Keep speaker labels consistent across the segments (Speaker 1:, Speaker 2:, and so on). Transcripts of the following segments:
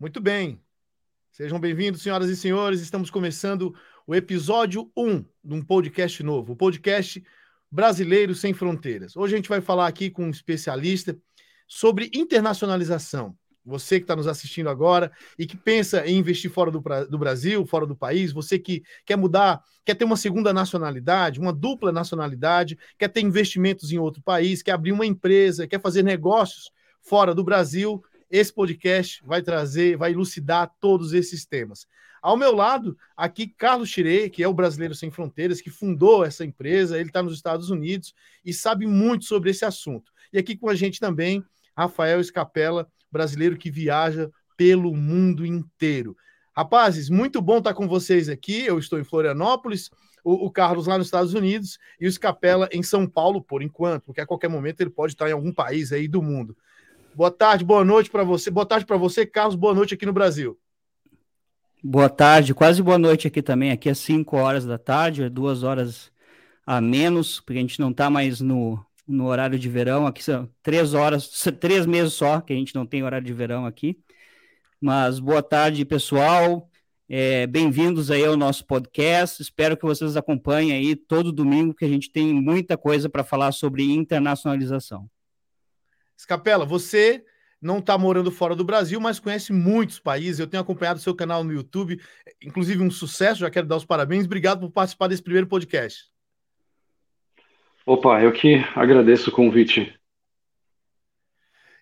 Speaker 1: Muito bem. Sejam bem-vindos, senhoras e senhores. Estamos começando o episódio 1 de um podcast novo, o podcast Brasileiro Sem Fronteiras. Hoje a gente vai falar aqui com um especialista sobre internacionalização. Você que está nos assistindo agora e que pensa em investir fora do, do, Brasil, fora do país, você que quer mudar, quer ter uma segunda nacionalidade, uma dupla nacionalidade, quer ter investimentos em outro país, quer abrir uma empresa, quer fazer negócios fora do Brasil, esse podcast vai trazer, vai elucidar todos esses temas. Ao meu lado, aqui, Carlos Chirei, que é o Brasileiro Sem Fronteiras, que fundou essa empresa, ele está nos Estados Unidos e sabe muito sobre esse assunto. E aqui com a gente também, Rafael Escapela, brasileiro que viaja pelo mundo inteiro. Rapazes, muito bom estar com vocês aqui. Eu estou em Florianópolis, o, o, Carlos lá nos Estados Unidos e o Escapela em São Paulo, por enquanto, porque a qualquer momento ele pode estar em algum país aí do mundo. Boa tarde, boa noite para você. Boa tarde para você, Carlos. Boa noite aqui no Brasil.
Speaker 2: Boa tarde, quase boa noite aqui também. Aqui é 5 horas da tarde, é duas horas a menos, porque a gente não está mais no, no horário de verão. Aqui são três horas, três meses só que a gente não tem horário de verão aqui. Mas boa tarde, pessoal. É, Bem-vindos aí ao nosso podcast. Espero que vocês acompanhem aí todo domingo, que a gente tem muita coisa para falar sobre internacionalização.
Speaker 1: Escapela, você não está morando fora do Brasil, mas conhece muitos países. Eu tenho acompanhado seu canal no YouTube, inclusive um sucesso. Já quero dar os parabéns. Obrigado por participar desse primeiro podcast.
Speaker 3: Opa, eu que agradeço o convite.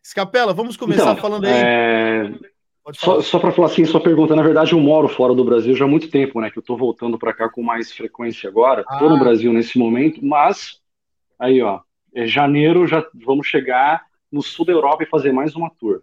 Speaker 1: Escapela, vamos começar então, falando aí.
Speaker 3: É... Só, só para falar assim, sua pergunta, na verdade eu moro fora do Brasil já há muito tempo, né? Que eu estou voltando para cá com mais frequência agora. Estou ah. no Brasil nesse momento, mas aí, ó, é janeiro já vamos chegar no sul da Europa e fazer mais uma tour.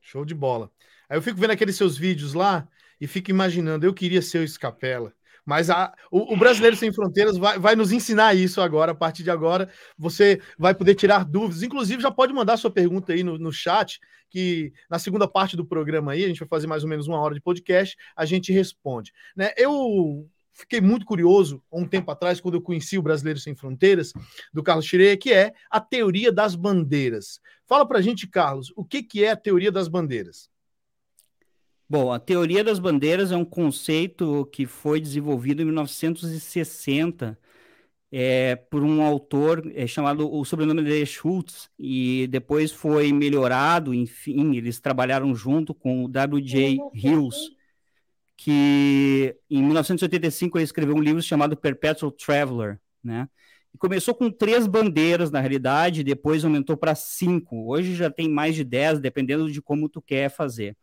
Speaker 1: Show de bola. Aí eu fico vendo aqueles seus vídeos lá e fico imaginando, eu queria ser o Escapela. Mas a, o, o, Brasileiro Sem Fronteiras vai, vai, nos ensinar isso agora. A partir de agora, você vai poder tirar dúvidas. Inclusive, já pode mandar sua pergunta aí no, no chat, que na segunda parte do programa aí, a gente vai fazer mais ou menos uma hora de podcast, a gente responde. Né? Eu fiquei muito curioso um tempo atrás, quando eu conheci o Brasileiro Sem Fronteiras, do Carlos Chireia, que é a teoria das bandeiras. Fala pra gente, Carlos, o que, que é a teoria das bandeiras?
Speaker 2: Bom, a teoria das bandeiras é um conceito que foi desenvolvido em 1960 é, por um autor é, chamado, o sobrenome dele é Schultz, e depois foi melhorado, enfim, eles trabalharam junto com o W.J. Hills, que em 1985 ele escreveu um livro chamado Perpetual Traveler, né? E começou com três bandeiras, na realidade, depois aumentou para cinco. Hoje já tem mais de dez, dependendo de como tu quer fazer.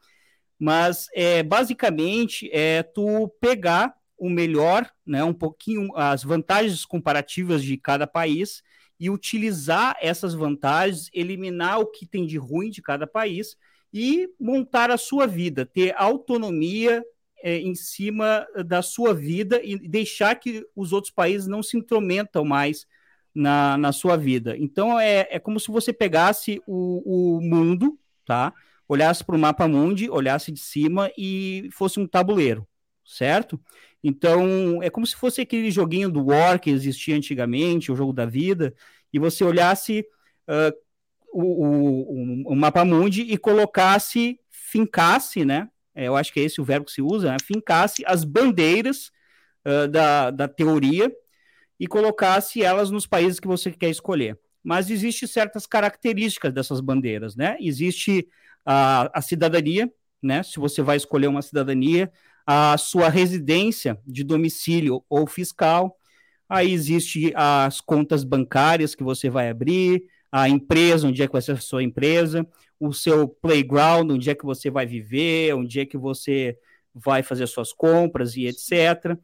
Speaker 2: Mas é, basicamente é tu pegar o melhor, né, um pouquinho as vantagens comparativas de cada país e utilizar essas vantagens, eliminar o que tem de ruim de cada país e montar a sua vida, ter autonomia é, em cima da sua vida e deixar que os outros países não se intrometam mais na, na sua vida. Então é, é como se você pegasse o, o mundo, tá? olhasse para o mapa mundi, olhasse de cima e fosse um tabuleiro, certo? Então, é como se fosse aquele joguinho do War que existia antigamente, o jogo da vida, e você olhasse uh, o, o, o, mapa mundi e colocasse, fincasse, né? É, eu acho que é esse o verbo que se usa, né? fincasse as bandeiras uh, da, da teoria e colocasse elas nos países que você quer escolher. Mas existe certas características dessas bandeiras, né? Existe a, a cidadania, né? Se você vai escolher uma cidadania, a sua residência de domicílio ou fiscal. Aí existe as contas bancárias que você vai abrir, a empresa, onde é que vai ser a sua empresa, o seu playground, onde é que você vai viver, onde é que você vai fazer suas compras e etc.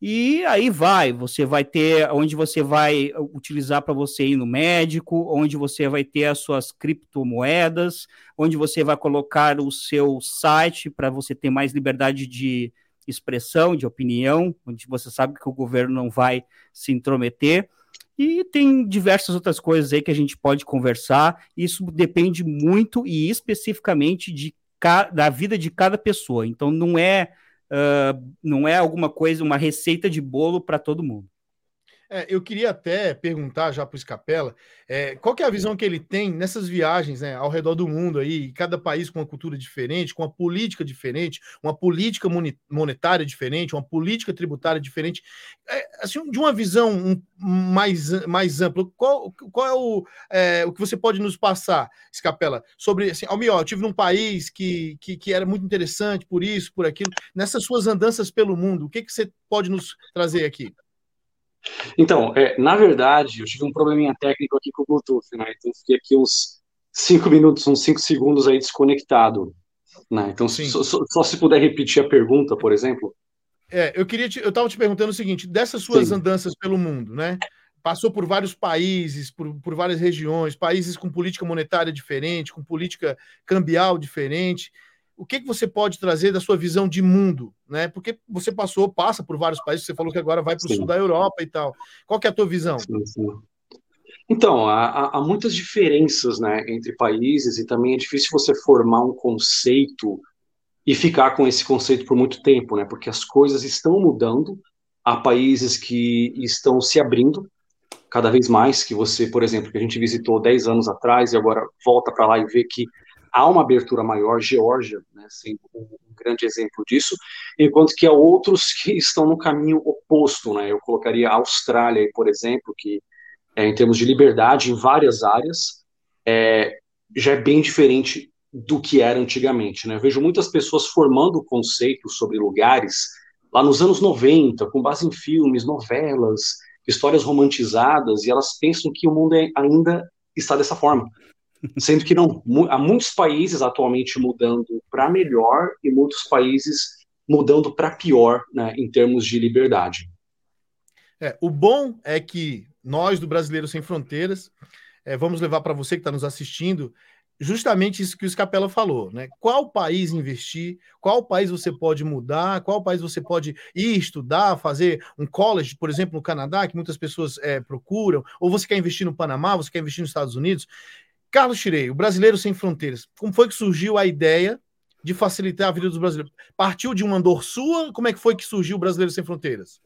Speaker 2: E aí vai, você vai ter onde você vai utilizar para você ir no médico, onde você vai ter as suas criptomoedas, onde você vai colocar o seu site para você ter mais liberdade de expressão, de opinião, onde você sabe que o governo não vai se intrometer. E tem diversas outras coisas aí que a gente pode conversar. Isso depende muito e especificamente de da vida de cada pessoa. Então não é uh, não é alguma coisa, uma receita de bolo para todo mundo.
Speaker 1: É, eu queria até perguntar já para o Scapella é, qual é a visão que ele tem nessas viagens né, ao redor do mundo aí, cada país com uma cultura diferente, com uma política diferente, uma política monetária diferente, uma política tributária diferente, é, assim, de uma visão mais, mais ampla. Qual, qual é, o, é, o que você pode nos passar, Scapella, sobre assim, Almir, eu tive num país que, que, que, era muito interessante por isso, por aquilo. Nessas suas andanças pelo mundo, o que, que você pode nos trazer aqui?
Speaker 3: Então, é, na verdade, eu tive um probleminha técnico aqui com o Bluetooth, né? Então fiquei aqui uns cinco minutos, uns cinco segundos aí desconectado. Né? Então, só, só, só, se puder repetir a pergunta, por exemplo.
Speaker 1: É, eu queria te, eu estava te perguntando o seguinte: dessas suas Sim. andanças pelo mundo, né? Passou por vários países, por, por várias regiões, países com política monetária diferente, com política cambial diferente o que, que você pode trazer da sua visão de mundo, né? Porque você passou, passa por vários países, você falou que agora vai para o sul da Europa e tal. Qual que é a tua visão? Sim, sim.
Speaker 3: Então, há, há, muitas diferenças né, entre países e também é difícil você formar um conceito e ficar com esse conceito por muito tempo, né? Porque as coisas estão mudando, há países que estão se abrindo cada vez mais, que você, por exemplo, que a gente visitou 10 anos atrás e agora volta para lá e vê que há uma abertura maior, Geórgia, né, sendo um, grande exemplo disso, enquanto que há outros que estão no caminho oposto, né, eu colocaria a Austrália, por exemplo, que é, em termos de liberdade em várias áreas, é, já é bem diferente do que era antigamente, né, eu vejo muitas pessoas formando conceitos sobre lugares lá nos anos 90, com base em filmes, novelas, histórias romantizadas, e elas pensam que o mundo é, ainda está dessa forma. Sendo que não, há muitos países atualmente mudando para melhor e muitos países mudando para pior né, em termos de liberdade.
Speaker 1: É, o bom é que nós do Brasileiro Sem Fronteiras é, vamos levar para você que está nos assistindo justamente isso que o Scapella falou, né? Qual país investir, qual país você pode mudar, qual país você pode ir estudar, fazer um college, por exemplo, no Canadá, que muitas pessoas é, procuram, ou você quer investir no Panamá, você quer investir nos Estados Unidos. Carlos Tirei, o Brasileiro Sem Fronteiras. Como foi que surgiu a ideia de facilitar a vida dos brasileiros? Partiu de uma dor sua? Como é que foi que surgiu o Brasileiro Sem Fronteiras?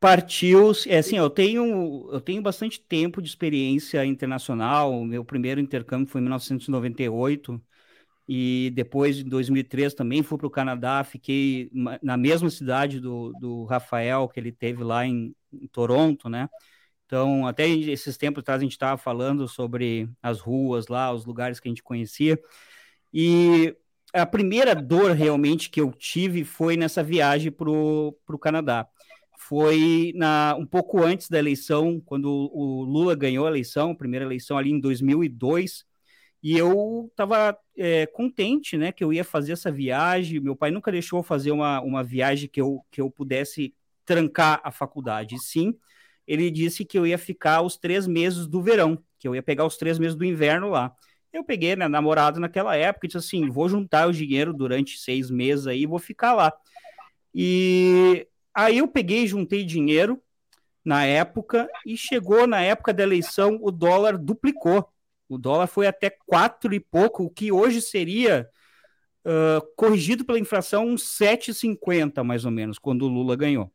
Speaker 2: Partiu, é assim, eu tenho, eu tenho bastante tempo de experiência internacional. O meu primeiro intercâmbio foi em 1998 e depois, em 2003, também fui para o Canadá. Fiquei na mesma cidade do, do Rafael, que ele teve lá em, em Toronto, né? Então, até esses tempos atrás a gente estava falando sobre as ruas lá, os lugares que a gente conhecia. E a primeira dor realmente que eu tive foi nessa viagem para o Canadá. Foi na, um pouco antes da eleição, quando o Lula ganhou a eleição, a primeira eleição ali em 2002, e eu estava é, contente, né, que eu ia fazer essa viagem. Meu pai nunca deixou fazer uma, uma viagem que eu, que eu pudesse trancar a faculdade. Sim, ele disse que eu ia ficar os três meses do verão, que eu ia pegar os três meses do inverno lá. Eu peguei minha namorada naquela época e disse assim: vou juntar o dinheiro durante seis meses aí e vou ficar lá. E aí eu peguei, juntei dinheiro na época e chegou na época da eleição o dólar duplicou. O dólar foi até quatro e pouco, o que hoje seria uh, corrigido pela inflação uns 7,50 mais ou menos, quando o Lula ganhou.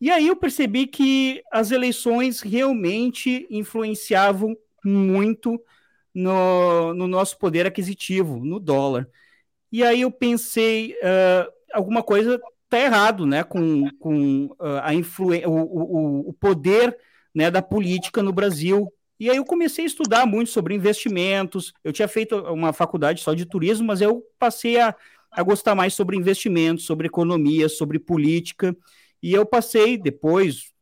Speaker 2: E aí eu percebi que as eleições realmente influenciavam muito no, no nosso poder aquisitivo, no dólar. E aí eu pensei, uh, alguma coisa está errado, né, com, com uh, a o, o, o poder né, da política no Brasil. E aí eu comecei a estudar muito sobre investimentos. Eu tinha feito uma faculdade só de turismo, mas eu passei a, a gostar mais sobre investimentos, sobre economia, sobre política. E eu passei depois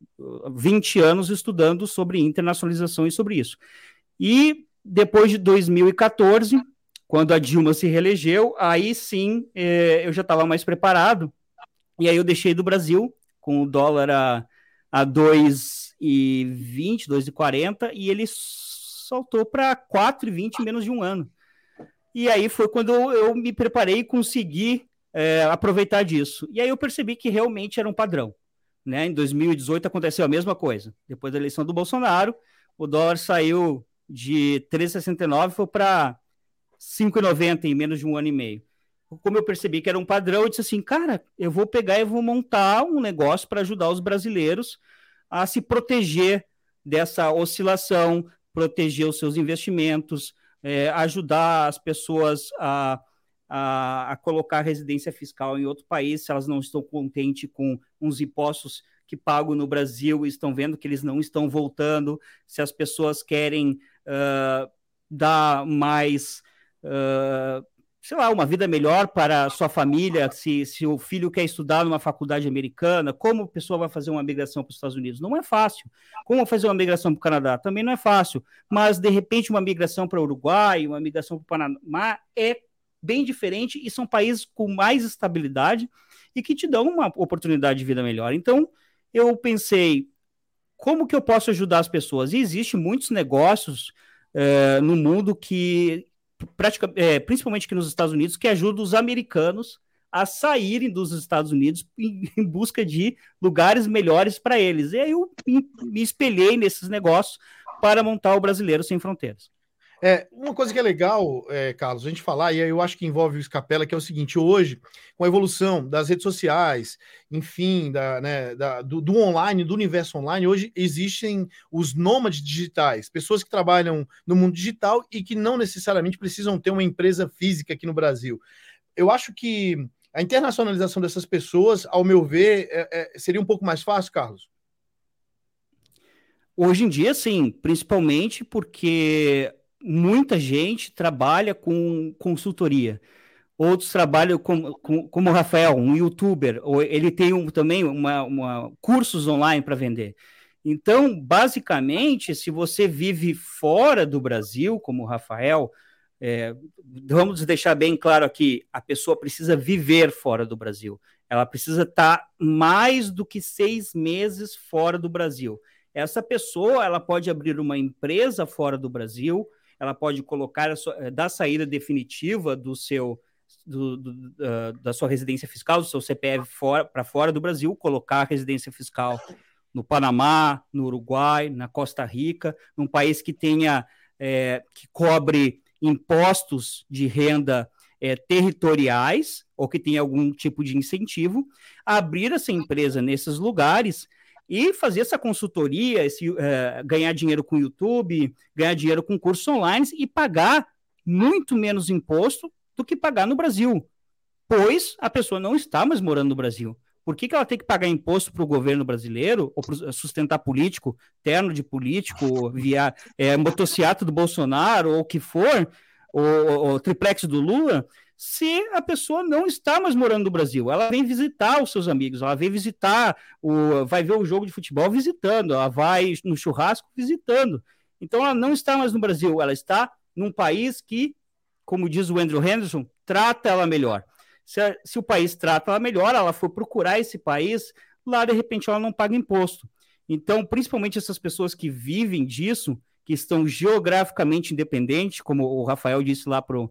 Speaker 2: 20 anos estudando sobre internacionalização e sobre isso. E depois de 2014, quando a Dilma se reelegeu, aí sim é, eu já estava mais preparado. E aí eu deixei do Brasil com o dólar a, a 2,20, 2,40 e ele saltou para 4,20 em menos de um ano. E aí foi quando eu, eu me preparei e consegui é, aproveitar disso. E aí eu percebi que realmente era um padrão. Né? Em 2018 aconteceu a mesma coisa. Depois da eleição do Bolsonaro, o dólar saiu de 3,69 foi para 5,90 em menos de um ano e meio. Como eu percebi que era um padrão, eu disse assim, cara, eu vou pegar e vou montar um negócio para ajudar os brasileiros a se proteger dessa oscilação, proteger os seus investimentos, é, ajudar as pessoas a, a, a, colocar residência fiscal em outro país se elas não estão contentes com uns impostos que pagam no Brasil estão vendo que eles não estão voltando, se as pessoas querem uh, dar mais. Uh, sei lá, uma vida melhor para sua família, se, se o filho quer estudar numa faculdade americana, como a pessoa vai fazer uma migração para os Estados Unidos? Não é fácil. Como fazer uma migração para o Canadá? Também não é fácil. Mas, de repente, uma migração para o Uruguai, uma migração para o Panamá é bem diferente e são países com mais estabilidade e que te dão uma oportunidade de vida melhor. Então, eu pensei, como que eu posso ajudar as pessoas? E existe muitos negócios é, no mundo que é, principalmente aqui nos Estados Unidos, que ajuda os americanos a saírem dos Estados Unidos em, em busca de lugares melhores para eles. E aí eu me espelhei nesses negócios para montar o Brasileiro Sem Fronteiras.
Speaker 1: É, uma coisa que é legal, é, Carlos, a gente falar, e eu acho que envolve o Escapela, que é o seguinte: hoje, com a evolução das redes sociais, enfim, da, né, da, do, do, online, do universo online, hoje existem os nômades digitais, pessoas que trabalham no mundo digital e que não necessariamente precisam ter uma empresa física aqui no Brasil. Eu acho que a internacionalização dessas pessoas, ao meu ver, é, é, seria um pouco mais fácil, Carlos.
Speaker 2: Hoje em dia, sim, principalmente porque muita gente trabalha com consultoria. Outros trabalham com, com, como o Rafael, um youtuber, ou ele tem um, também uma, uma, cursos online para vender. Então, basicamente, se você vive fora do Brasil, como o Rafael, é, vamos deixar bem claro aqui: a pessoa precisa viver fora do Brasil. Ela precisa estar tá mais do que seis meses fora do Brasil. Essa pessoa ela pode abrir uma empresa fora do Brasil, ela pode colocar a sua, eh, da saída definitiva do seu do, do, uh, da sua residência fiscal, do seu CPF para fora do Brasil, colocar a residência fiscal no Panamá, no Uruguai, na Costa Rica, num país que tenha é, que cobre impostos de renda é, territoriais ou que tenha algum tipo de incentivo, abrir essa empresa nesses lugares e fazer essa consultoria, esse, uh, ganhar dinheiro com YouTube, ganhar dinheiro com cursos online e pagar muito menos imposto do que pagar no Brasil, pois a pessoa não está mais morando no Brasil. Por que, que ela tem que pagar imposto para o governo brasileiro, ou para sustentar político, terno de político, via é, motociato do Bolsonaro, ou o que for, o triplex do Lula, se a pessoa não está mais morando no Brasil. Ela vem visitar os seus amigos, ela vem visitar, o, vai ver o jogo de futebol visitando, ela vai no churrasco visitando. Então ela não está mais no Brasil, ela está num país que, como diz o Andrew Henderson, trata ela melhor. Se, a, se o país trata ela melhor, ela for procurar esse país, lá de repente ela não paga imposto. Então, principalmente essas pessoas que vivem disso, que estão geograficamente independentes, como o Rafael disse lá para o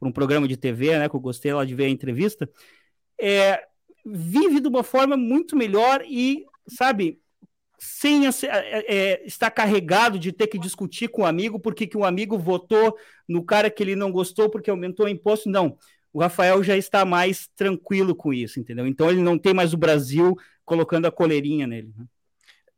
Speaker 2: por um programa de TV, né, que eu gostei lá de ver a entrevista, é, vive de uma forma muito melhor e, sabe, sem é, é, estar carregado de ter que discutir com o um amigo porque que um amigo votou no cara que ele não gostou porque aumentou o imposto. Não, o Rafael já está mais tranquilo com isso, entendeu? Então ele não tem mais o Brasil colocando a coleirinha nele. Né?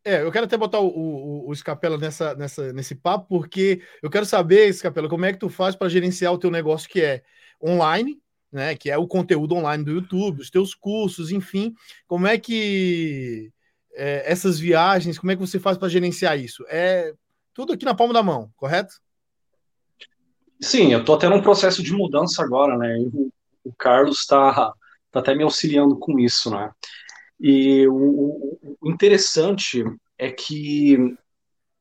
Speaker 1: É, eu quero até botar o, o, o Scapella nessa, nessa, nesse papo, porque eu quero saber, Scapella, como é que tu faz para gerenciar o teu negócio que é online, né? Que é o conteúdo online do YouTube, os teus cursos, enfim. Como é que é, essas viagens, como é que você faz para gerenciar isso? É tudo aqui na palma da mão, correto?
Speaker 3: Sim, eu estou até num processo de mudança agora, né? O, o Carlos está tá até me auxiliando com isso, né? E o, o interessante é que,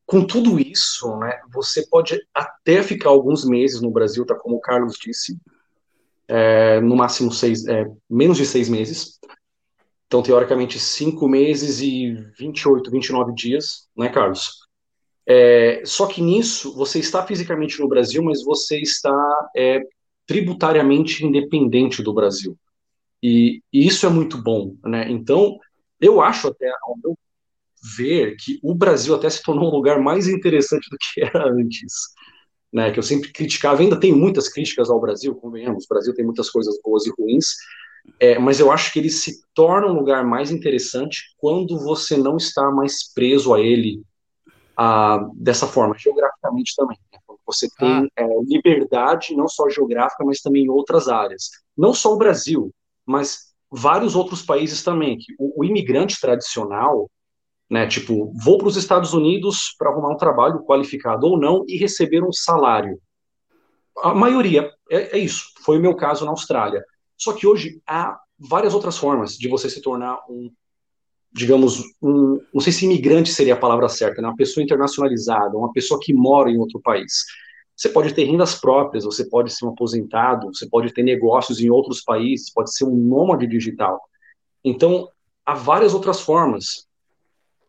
Speaker 3: com tudo isso, né, você pode até ficar alguns meses no Brasil, tá como o Carlos disse, é, no máximo seis, é, menos de seis meses. Então, teoricamente, cinco meses e 28, 29 dias, né, Carlos? É, só que nisso, você está fisicamente no Brasil, mas você está é, tributariamente independente do Brasil. E, e, isso é muito bom, né? Então, eu acho até, ao meu ver, que o Brasil até se tornou um lugar mais interessante do que era antes. Né, que eu sempre criticava, ainda tenho muitas críticas ao Brasil, convenhamos, o Brasil tem muitas coisas boas e ruins, É, mas eu acho que ele se torna um lugar mais interessante quando você não está mais preso a ele a, dessa forma, geograficamente também. Né? Você tem ah. é, liberdade, não só geográfica, mas também em outras áreas. Não só o Brasil, mas vários outros países também. Que o, o imigrante tradicional, né, tipo, vou para os Estados Unidos para arrumar um trabalho qualificado ou não e receber um salário. A maioria é, é isso. Foi o meu caso na Austrália. Só que hoje há várias outras formas de você se tornar um digamos, um, não sei se imigrante seria a palavra certa, né? uma pessoa internacionalizada, uma pessoa que mora em outro país. Você pode ter rendas próprias, você pode ser um aposentado, você pode ter negócios em outros países, pode ser um nômade digital. Então, há várias outras formas.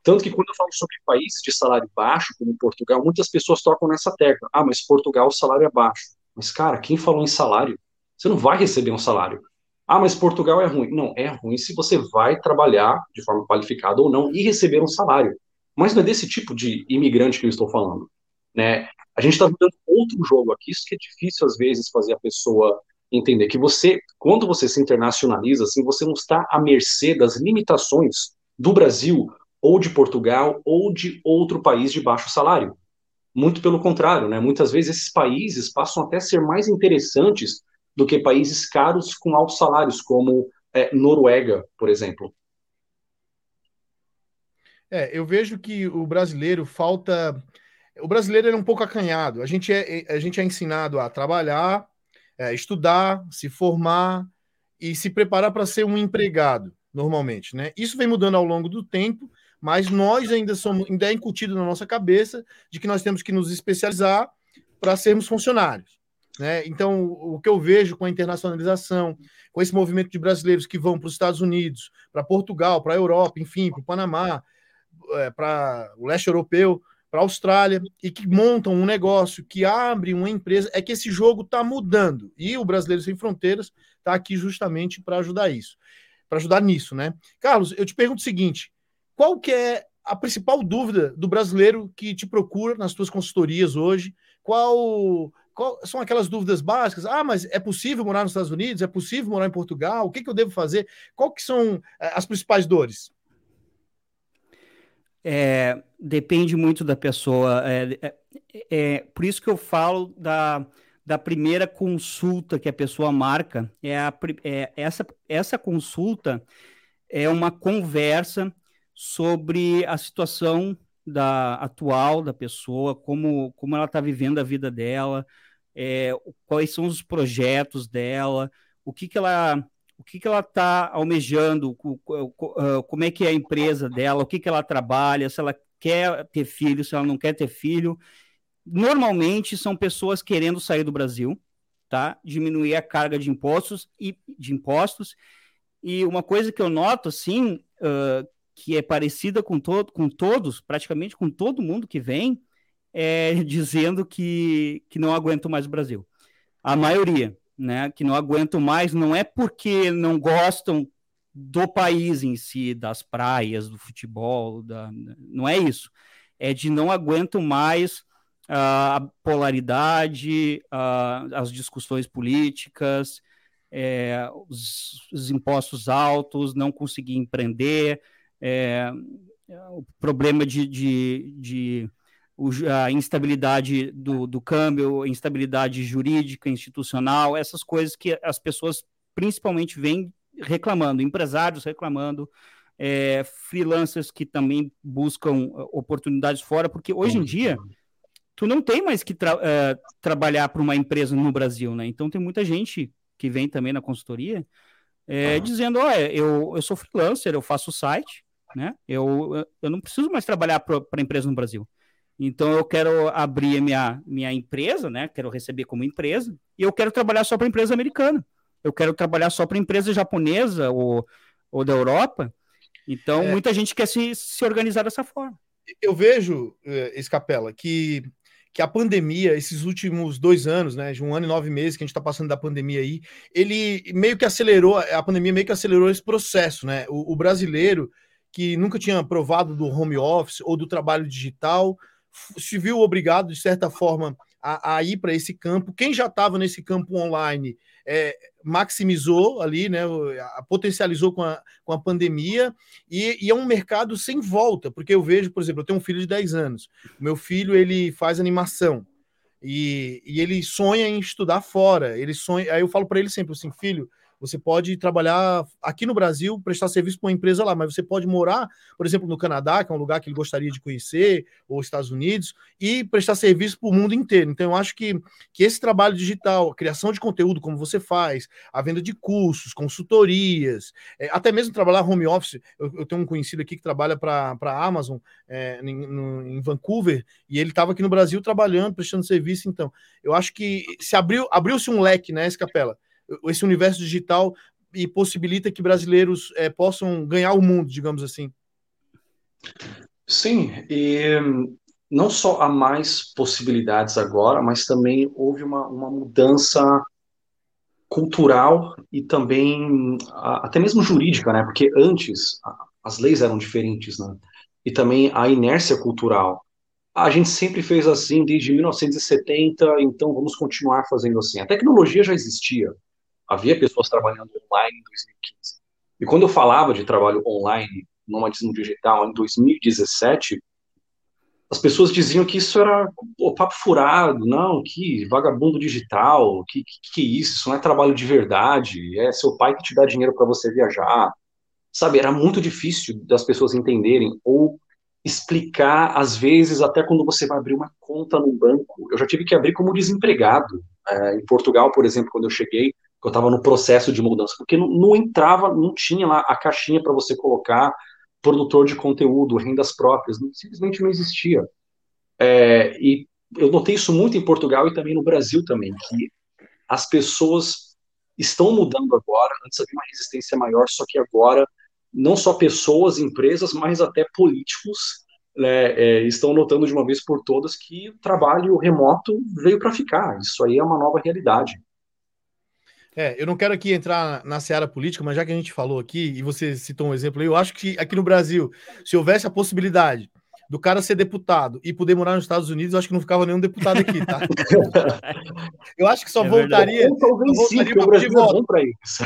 Speaker 3: Tanto que quando eu falo sobre países de salário baixo, como Portugal, muitas pessoas tocam nessa tecla. Ah, mas Portugal o salário é baixo. Mas, cara, quem falou em salário? Você não vai receber um salário. Ah, mas Portugal é ruim. Não, é ruim se você vai trabalhar de forma qualificada ou não e receber um salário. Mas não é desse tipo de imigrante que eu estou falando. Né? A gente está vivendo outro jogo aqui, isso que é difícil às vezes fazer a pessoa entender que você, quando você se internacionaliza, assim, você não está à mercê das limitações do Brasil ou de Portugal ou de outro país de baixo salário. Muito pelo contrário, né? Muitas vezes esses países passam até a ser mais interessantes do que países caros com altos salários, como é, Noruega, por exemplo.
Speaker 1: É, eu vejo que o brasileiro falta. O brasileiro é um pouco acanhado. A gente é, a gente é ensinado a trabalhar, é, estudar, se formar e se preparar para ser um empregado, normalmente. Né? Isso vem mudando ao longo do tempo, mas nós ainda somos, ainda é incutido na nossa cabeça de que nós temos que nos especializar para sermos funcionários. Né? Então, o que eu vejo com a internacionalização, com esse movimento de brasileiros que vão para os Estados Unidos, para Portugal, para a Europa, enfim, para o Panamá, é, para o leste europeu, para a Austrália, e que montam um negócio, que abre uma empresa, é que esse jogo está mudando. E o Brasileiro Sem Fronteiras está aqui justamente para ajudar isso, para ajudar nisso, né? Carlos, eu te pergunto o seguinte: qual que é a principal dúvida do brasileiro que te procura nas suas consultorias hoje? Qual qual, são aquelas dúvidas básicas. Ah, mas é possível morar nos Estados Unidos? É possível morar em Portugal? O que, que eu devo fazer? Qual que são eh, as principais dores?
Speaker 2: É, depende muito da pessoa. É, é, é, por isso que eu falo da, da primeira consulta que a pessoa marca. É, a, é essa, essa consulta é uma conversa sobre a situação da atual da pessoa, como, como ela está vivendo a vida dela, é, quais são os projetos dela, o que, que ela o que, que ela está almejando, como é que é a empresa dela, o que, que ela trabalha, se ela quer ter filho, se ela não quer ter filho. Normalmente são pessoas querendo sair do Brasil, tá? Diminuir a carga de impostos e de impostos. E uma coisa que eu noto, assim, uh, que é parecida com, todo, com todos, praticamente com todo mundo que vem, é, dizendo que, que não aguento mais o Brasil. A maioria, né? Que não aguentam mais, não é porque não gostam do país em si, das praias, do futebol, da, não é isso. É de não aguentam mais a polaridade, as discussões políticas, é, os, os, impostos altos, não conseguir empreender, é, o problema de, de, de a instabilidade do, do câmbio, instabilidade jurídica, institucional, essas coisas que as pessoas principalmente vêm reclamando, empresários reclamando, é, freelancers que também buscam uh, oportunidades fora, porque hoje em dia tu não tem mais que tra uh, trabalhar para uma empresa no Brasil, né? Então tem muita gente que vem também na consultoria é, dizendo, olha, eu, eu sou freelancer, eu faço site, né? Eu, eu não preciso mais trabalhar para empresa no Brasil. Então eu quero abrir a minha, minha empresa, né? Quero receber como empresa, e eu quero trabalhar só para empresa americana. Eu quero trabalhar só para empresa japonesa ou, ou da Europa. Então, é. muita gente quer se, se organizar dessa forma.
Speaker 1: Eu vejo, eh, Escapela, que, que a pandemia, esses últimos dois anos, né, de um ano e nove meses que a gente está passando da pandemia aí, ele meio que acelerou, a pandemia meio que acelerou esse processo, né? O, o brasileiro que nunca tinha provado do home office ou do trabalho digital, se viu obrigado, de certa forma, a, a ir para esse campo. Quem já estava nesse campo online é, maximizou ali, né, potencializou com a, com a pandemia, e, e, é um mercado sem volta, porque eu vejo, por exemplo, eu tenho um filho de 10 anos, meu filho ele faz animação, e, e ele sonha em estudar fora, ele sonha, aí eu falo para ele sempre assim, filho, você pode trabalhar aqui no Brasil, prestar serviço para uma empresa lá, mas você pode morar, por exemplo, no Canadá, que é um lugar que ele gostaria de conhecer, ou Estados Unidos, e prestar serviço para o mundo inteiro. Então, eu acho que, que esse trabalho digital, a criação de conteúdo, como você faz, a venda de cursos, consultorias, é, até mesmo trabalhar home office. Eu, eu, tenho um conhecido aqui que trabalha para a Amazon é, em, no, em Vancouver, e ele estava aqui no Brasil trabalhando, prestando serviço. Então, eu acho que se abriu, abriu-se um leque, né, Escapela? Esse universo digital e possibilita que brasileiros é, possam ganhar o mundo, digamos assim.
Speaker 3: Sim, e não só há mais possibilidades agora, mas também houve uma, uma mudança cultural e também até mesmo jurídica, né? Porque antes as leis eram diferentes, né? E também a inércia cultural. A gente sempre fez assim desde 1970, então vamos continuar fazendo assim. A tecnologia já existia, havia pessoas trabalhando online em 2015. E quando eu falava de trabalho online, nomadismo digital, em 2017, as pessoas diziam que isso era papo furado, não, que vagabundo digital, que, que, que isso, isso não é trabalho de verdade, é seu pai que te dá dinheiro para você viajar. Sabe, era muito difícil das pessoas entenderem ou explicar, às vezes, até quando você vai abrir uma conta no banco. Eu já tive que abrir como desempregado. É, em Portugal, por exemplo, quando eu cheguei, eu estava no processo de mudança, porque não, não entrava, não tinha lá a caixinha para você colocar produtor de conteúdo, rendas próprias, não, simplesmente não existia. É, e eu notei isso muito em Portugal e também no Brasil também, que as pessoas estão mudando agora, antes havia uma resistência maior, só que agora não só pessoas, empresas, mas até políticos né, é, estão notando de uma vez por todas que o trabalho remoto veio para ficar. Isso aí é uma nova realidade.
Speaker 1: É, eu não quero aqui entrar na seara política, mas já que a gente falou aqui, e você citou um exemplo aí, eu acho que aqui no Brasil, se houvesse a possibilidade do cara ser deputado e poder morar nos Estados Unidos, eu acho que não ficava nenhum deputado aqui, tá? eu acho que só é voltaria. Só voltaria
Speaker 3: o Brasil bom para isso.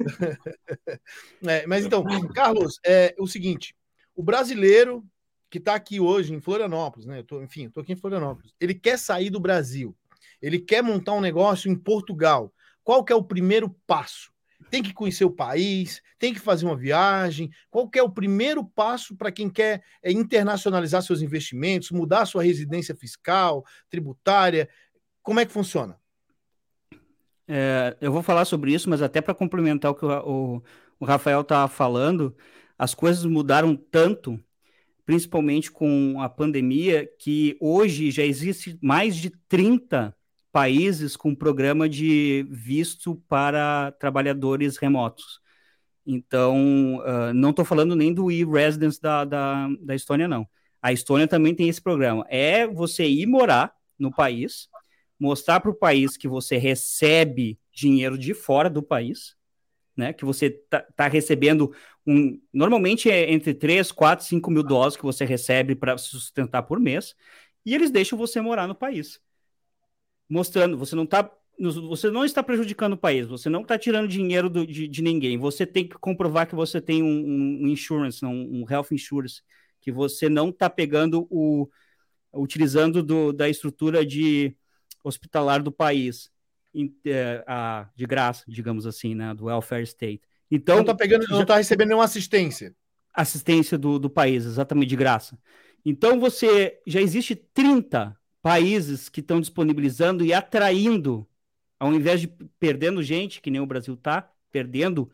Speaker 1: é, mas então, Carlos, é o seguinte: o brasileiro que está aqui hoje em Florianópolis, né? Eu tô, enfim, estou aqui em Florianópolis, ele quer sair do Brasil, ele quer montar um negócio em Portugal qual que é o primeiro passo? Tem que conhecer o país, tem que fazer uma viagem. Qual que é o primeiro passo para quem quer é, internacionalizar seus investimentos, mudar sua residência fiscal, tributária? Como é que funciona?
Speaker 2: É, eu vou falar sobre isso, mas até para complementar o que o, o, Rafael estava falando, as coisas mudaram tanto, principalmente com a pandemia, que hoje já existe mais de 30 países com programa de visto para trabalhadores remotos. Então, uh, não estou falando nem do e-residence da, da, da Estônia, não. A Estônia também tem esse programa. É você ir morar no país, mostrar para o país que você recebe dinheiro de fora do país, né? Que você está tá recebendo um. Normalmente é entre 3, 4, 5 mil dólares que você recebe para sustentar por mês, e eles deixam você morar no país mostrando, você não está você não está prejudicando o país, você não está tirando dinheiro do, de, de, ninguém. Você tem que comprovar que você tem um, um insurance, um, um, health insurance, que você não está pegando o utilizando do, da estrutura de hospitalar do país é, a, de graça, digamos assim, né, do welfare state.
Speaker 1: Então não está pegando, não está recebendo nenhuma assistência.
Speaker 2: Assistência do, do país, exatamente de graça. Então você já existe 30 países que estão disponibilizando e atraindo, ao invés de perdendo gente, que nem o Brasil está, perdendo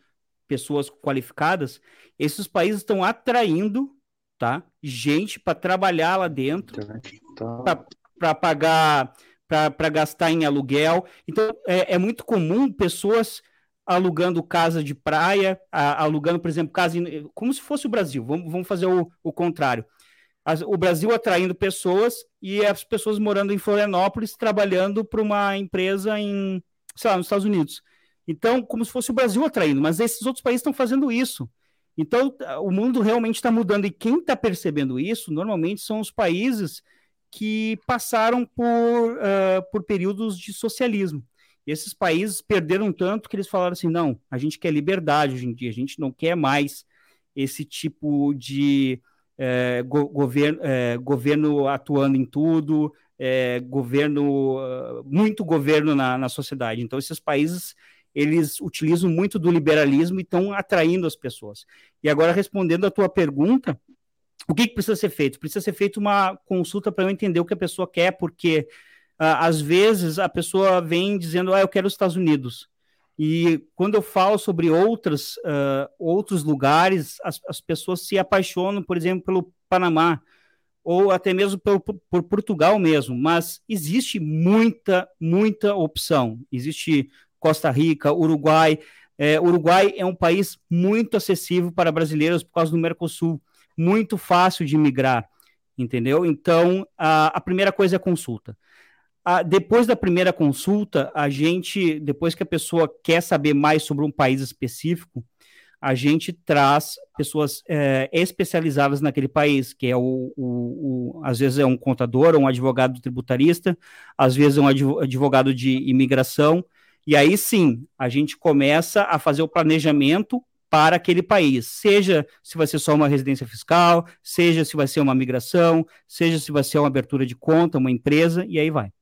Speaker 2: pessoas qualificadas, esses países estão atraindo tá, gente para trabalhar lá dentro, para pagar, para gastar em aluguel. Então, é, é, muito comum pessoas alugando casa de praia, a, alugando, por exemplo, casa, em, como se fosse o Brasil. Vamos, vamos fazer o, o contrário o Brasil atraindo pessoas e as pessoas morando em Florianópolis trabalhando para uma empresa em, sei lá, nos Estados Unidos. Então, como se fosse o Brasil atraindo, mas esses outros países estão fazendo isso. Então, o mundo realmente está mudando e quem está percebendo isso, normalmente, são os países que passaram por, uh, por períodos de socialismo. Esses países perderam tanto que eles falaram assim: não, a gente quer liberdade hoje em dia, a gente não quer mais esse tipo de é, go governo, é, governo atuando em tudo, é, governo, ah, muito governo na, na sociedade. Então, esses países eles utilizam muito do liberalismo e estão atraindo as pessoas. E agora, respondendo a tua pergunta, o que, que precisa ser feito? Precisa ser feita uma consulta para eu entender o que a pessoa quer, porque uh, às vezes a pessoa vem dizendo, ah, eu quero os Estados Unidos. E quando eu falo sobre outras, uh, outros lugares, as, as pessoas se apaixonam, por exemplo, pelo Panamá, ou até mesmo por, por Portugal mesmo, mas existe muita, muita opção. Existe Costa Rica, Uruguai. É, Uruguai é um país muito acessível para brasileiros por causa do Mercosul muito fácil de migrar, entendeu? Então, a, a primeira coisa é consulta. A, depois da primeira consulta, a gente, depois que a pessoa quer saber mais sobre um país específico, a gente traz pessoas é, especializadas naquele país, que é o, o, o, às vezes é um contador, um advogado tributarista, às vezes é um advogado de imigração, e aí sim a gente começa a fazer o planejamento para aquele país, seja se vai ser só uma residência fiscal, seja se vai ser uma migração, seja se vai ser uma abertura de conta, uma empresa, e aí vai.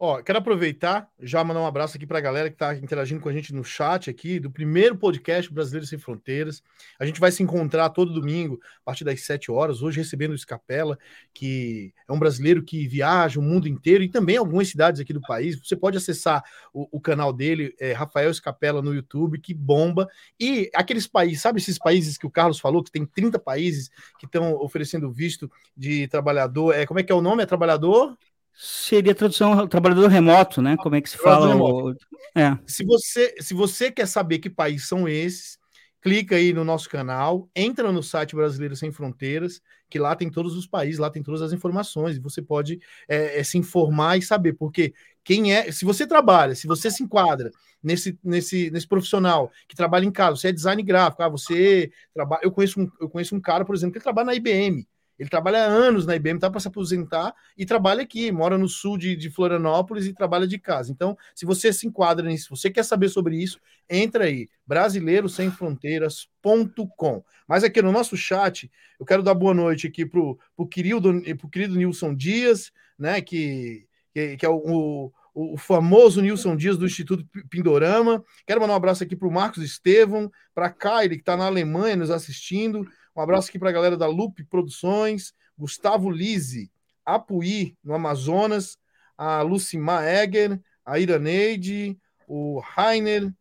Speaker 1: Ó, quero aproveitar, já mandar um abraço aqui para a galera que está interagindo com a gente no chat aqui, do primeiro podcast Brasileiro Sem Fronteiras. A gente vai se encontrar todo domingo, a partir das 7 horas, hoje recebendo o Escapela, que é um brasileiro que viaja o mundo inteiro e também algumas cidades aqui do país. Você pode acessar o, o canal dele, é, Rafael Escapela, no YouTube, que bomba. E aqueles países, sabe esses países que o Carlos falou, que tem 30 países que estão oferecendo visto de trabalhador, é, como é que é o nome? É trabalhador?
Speaker 2: Seria tradução trabalhador remoto, né? Como é que se fala? O...
Speaker 1: É. Se, você, se você quer saber que países são esses, clica aí no nosso canal, entra no site Brasileiro Sem Fronteiras, que lá tem todos os países, lá tem todas as informações, e você pode é, é, se informar e saber, porque quem é, se você trabalha, se você se enquadra nesse, nesse, nesse profissional que trabalha em casa, você é design gráfico, ah, você trabalha, eu conheço um, eu conheço um cara, por exemplo, que trabalha na IBM, ele trabalha há anos na IBM, tá para se aposentar e trabalha aqui, mora no sul de, de, Florianópolis e trabalha de casa. Então, se você se enquadra nisso, você quer saber sobre isso, entra aí, brasileirosemfronteiras.com. Mas aqui no nosso chat, eu quero dar boa noite aqui pro, pro querido, pro querido Nilson Dias, né, que, que, que é o, o, o famoso Nilson Dias do Instituto Pindorama. Quero mandar um abraço aqui para o Marcos Estevam, para a Kylie, que está na Alemanha nos assistindo, um abraço aqui para a galera da Lupe Produções, Gustavo Lise, Apuí, no Amazonas, a Lucimar Egger, a Iraneide, o Rainer,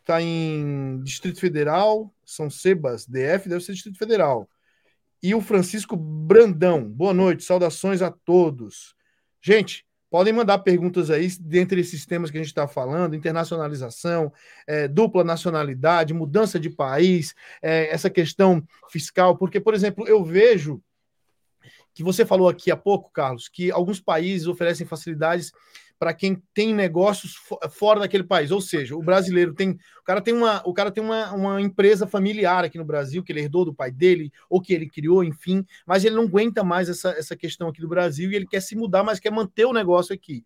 Speaker 1: está em Distrito Federal, São Sebas, DF, deve ser Distrito Federal. E o Francisco Brandão. Boa noite, saudações a todos. Gente, Podem mandar perguntas aí dentre esses temas que a gente está falando: internacionalização, é, dupla nacionalidade, mudança de país, é, essa questão fiscal. Porque, por exemplo, eu vejo que você falou aqui há pouco, Carlos, que alguns países oferecem facilidades para quem tem negócios fora daquele país. Ou seja, o brasileiro tem. O cara tem uma, o cara tem uma, uma empresa familiar aqui no Brasil, que ele herdou do pai dele, ou que ele criou, enfim, mas ele não aguenta mais essa, essa questão aqui do Brasil e ele quer se mudar, mas quer manter o negócio aqui.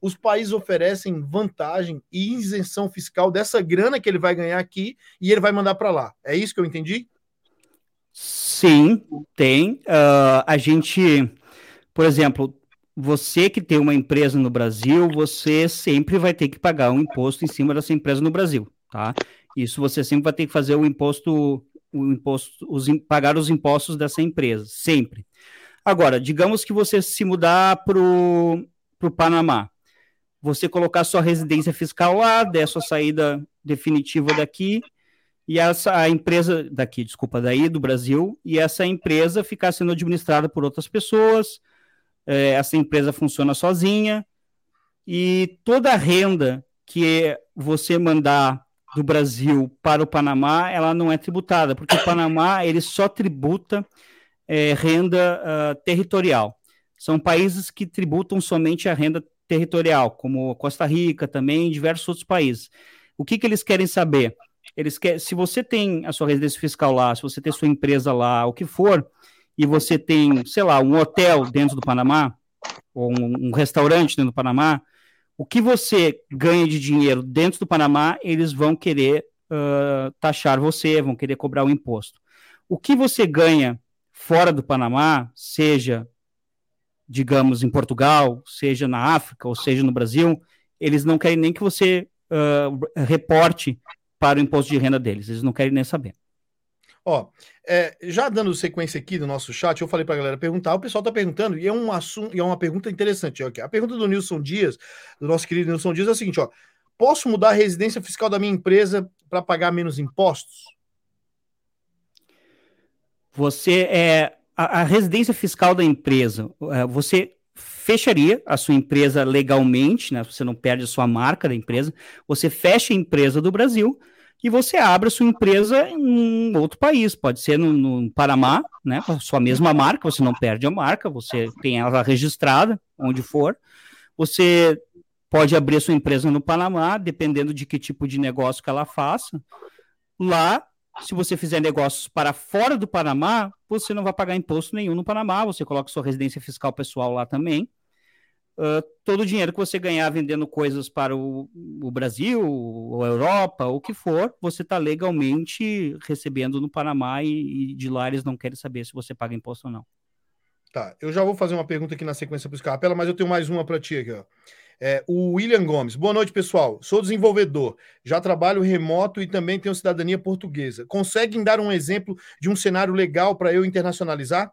Speaker 1: Os países oferecem vantagem e isenção fiscal dessa grana que ele vai ganhar aqui e ele vai mandar para lá. É isso que eu entendi?
Speaker 2: Sim, tem. Uh, a gente, por exemplo, você que tem uma empresa no Brasil, você sempre vai ter que pagar um imposto em cima dessa empresa no Brasil, tá? Isso você sempre vai ter que fazer o imposto, o imposto, os, pagar os impostos dessa empresa, sempre. Agora, digamos que você se mudar para o Panamá, você colocar sua residência fiscal lá, der sua saída definitiva daqui, e essa a empresa daqui, desculpa, daí do Brasil, e essa empresa ficar sendo administrada por outras pessoas, é, essa empresa funciona sozinha e toda a renda que você mandar do Brasil para o Panamá, ela não é tributada, porque o Panamá ele só tributa é, renda uh, territorial. São países que tributam somente a renda territorial, como Costa Rica também, diversos outros países. O que, que eles querem saber? Eles querem, se você tem a sua residência fiscal lá, se você tem sua empresa lá, o que for, e você tem, sei lá, um hotel dentro do Panamá, ou um, um restaurante dentro do Panamá, o que você ganha de dinheiro dentro do Panamá, eles vão querer uh, taxar você, vão querer cobrar o imposto. O que você ganha fora do Panamá, seja, digamos, em Portugal, seja na África, ou seja no Brasil, eles não querem nem que você uh, reporte para o imposto de renda deles, eles não querem nem saber.
Speaker 1: Ó, é, já dando sequência aqui no nosso chat, eu falei para a galera perguntar, o pessoal está perguntando, e é um assunto, e é uma pergunta interessante. Ó, a pergunta do Nilson Dias, do nosso querido Nilson Dias, é a seguinte: ó, posso mudar a residência fiscal da minha empresa para pagar menos impostos?
Speaker 2: Você é a, a residência fiscal da empresa, é, você fecharia a sua empresa legalmente, né? Você não perde a sua marca da empresa, você fecha a empresa do Brasil e você abre a sua empresa em outro país, pode ser no, no Panamá, né, com a sua mesma marca, você não perde a marca, você tem ela registrada, onde for, você pode abrir a sua empresa no Panamá, dependendo de que tipo de negócio que ela faça, lá, se você fizer negócios para fora do Panamá, você não vai pagar imposto nenhum no Panamá, você coloca sua residência fiscal pessoal lá também, Uh, todo o dinheiro que você ganhar vendendo coisas para o, o Brasil, ou a Europa, ou o que for, você está legalmente recebendo no Panamá e, e, de lá eles não querem saber se você paga imposto ou não.
Speaker 1: Tá, eu já vou fazer uma pergunta aqui na sequência para o Scarpella, mas eu tenho mais uma para ti aqui. Ó. É, o William Gomes. Boa noite, pessoal. Sou desenvolvedor, já trabalho remoto e também tenho cidadania portuguesa. Conseguem dar um exemplo de um cenário legal para eu internacionalizar?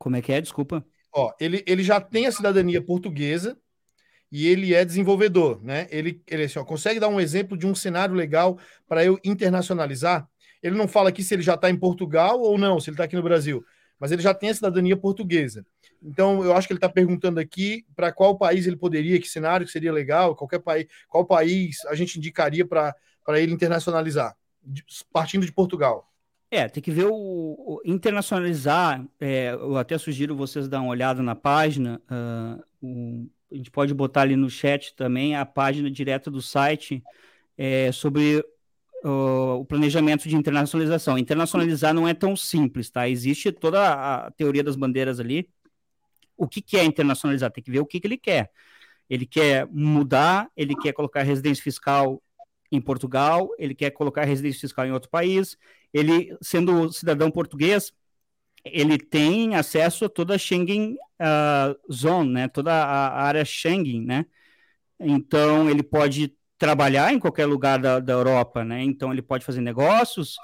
Speaker 2: Como é que é? Desculpa.
Speaker 1: Ó, ele, ele já tem a cidadania portuguesa e ele é desenvolvedor, né? Ele, ele assim, ó, consegue dar um exemplo de um cenário legal para eu internacionalizar? Ele não fala aqui se ele já está em Portugal ou não, se ele está aqui no Brasil, mas ele já tem a cidadania portuguesa. Então, eu acho que ele está perguntando aqui para qual país ele poderia, que cenário seria legal, qualquer país, qual país a gente indicaria para ele internacionalizar, partindo de Portugal.
Speaker 2: É, tem que ver o, o internacionalizar. É, eu até sugiro vocês dar uma olhada na página. Uh, a gente pode botar ali no chat também a página direta do site é, sobre uh, o planejamento de internacionalização. Internacionalizar não é tão simples, tá? Existe toda a teoria das bandeiras ali. O que, que é internacionalizar? Tem que ver o que, que ele quer. Ele quer mudar, ele quer colocar residência fiscal em Portugal, ele quer colocar residência fiscal em outro país, ele, sendo cidadão português, ele tem acesso a toda a Schengen uh, Zone, né? toda a área Schengen, né? Então, ele pode trabalhar em qualquer lugar da, da Europa, né? Então, ele pode fazer negócios,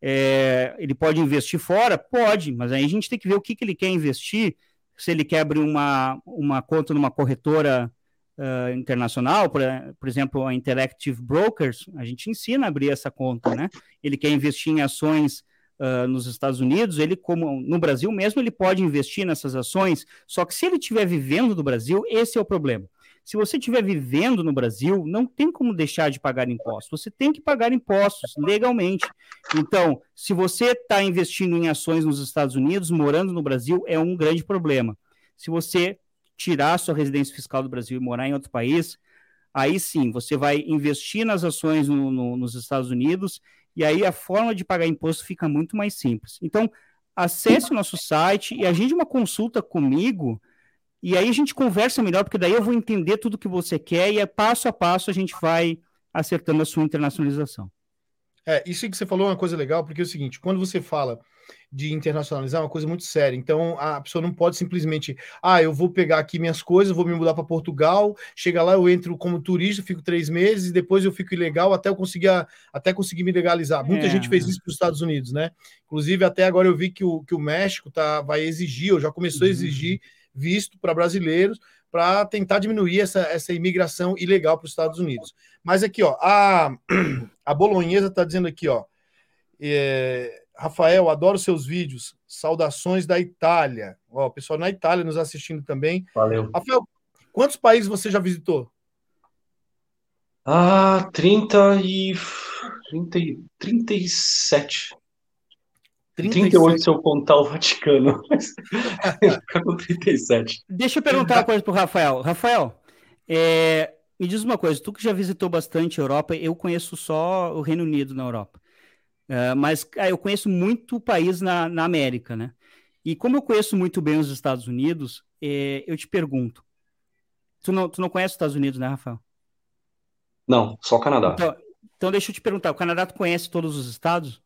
Speaker 2: é, ele pode investir fora? Pode, mas aí a gente tem que ver o que, que ele quer investir, se ele quer abrir uma, uma conta numa corretora uh, internacional, por, por, exemplo, a Interactive Brokers, a gente ensina a abrir essa conta, né? Ele quer investir em ações uh, nos Estados Unidos, ele, como no Brasil mesmo, ele pode investir nessas ações, só que se ele estiver vivendo no Brasil, esse é o problema. Se você estiver vivendo no Brasil, não tem como deixar de pagar impostos. Você tem que pagar impostos legalmente. Então, se você está investindo em ações nos Estados Unidos, morando no Brasil, é um grande problema. Se você tirar sua residência fiscal do Brasil e morar em outro país, aí sim, você vai investir nas ações no, no, nos Estados Unidos e aí a forma de pagar imposto fica muito mais simples. Então, acesse o nosso site e agende uma consulta comigo e aí a gente conversa melhor, porque daí eu vou entender tudo que você quer e é passo a passo a gente vai acertando a sua internacionalização.
Speaker 1: É, isso que você falou é uma coisa legal, porque é o seguinte, quando você fala de internacionalizar é uma coisa muito séria. Então a pessoa não pode simplesmente, ah, eu vou pegar aqui minhas coisas, vou me mudar para Portugal, chega lá, eu entro como turista, fico três meses e depois eu fico ilegal até eu conseguir, até conseguir me legalizar. Muita é. gente fez isso para os Estados Unidos, né? Inclusive, até agora eu vi que o, que o México tá, vai exigir, ou já começou uhum. a exigir visto para brasileiros para tentar diminuir essa, essa imigração ilegal para os Estados Unidos. Mas aqui, ó, a, a Bolonhesa está dizendo aqui, ó. É, Rafael, adoro seus vídeos. Saudações da Itália. Ó, o pessoal na Itália nos assistindo também.
Speaker 3: Valeu.
Speaker 1: Rafael, quantos países você já visitou?
Speaker 3: Ah, 30 e. 30 e 37. 37. 38 se eu contar o Vaticano. Fica com 37.
Speaker 2: Deixa eu perguntar uma coisa pro Rafael. Rafael, é, me diz uma coisa, tu que já visitou bastante a Europa, eu conheço só o Reino Unido na Europa. Uh, mas ah, eu conheço muito país na, na América, né? E como eu conheço muito bem os Estados Unidos, eh, eu te pergunto. Tu não, tu não conhece os Estados Unidos, né, Rafael?
Speaker 3: Não, só o Canadá.
Speaker 2: Então, então deixa eu te perguntar, o Canadá tu conhece todos os estados?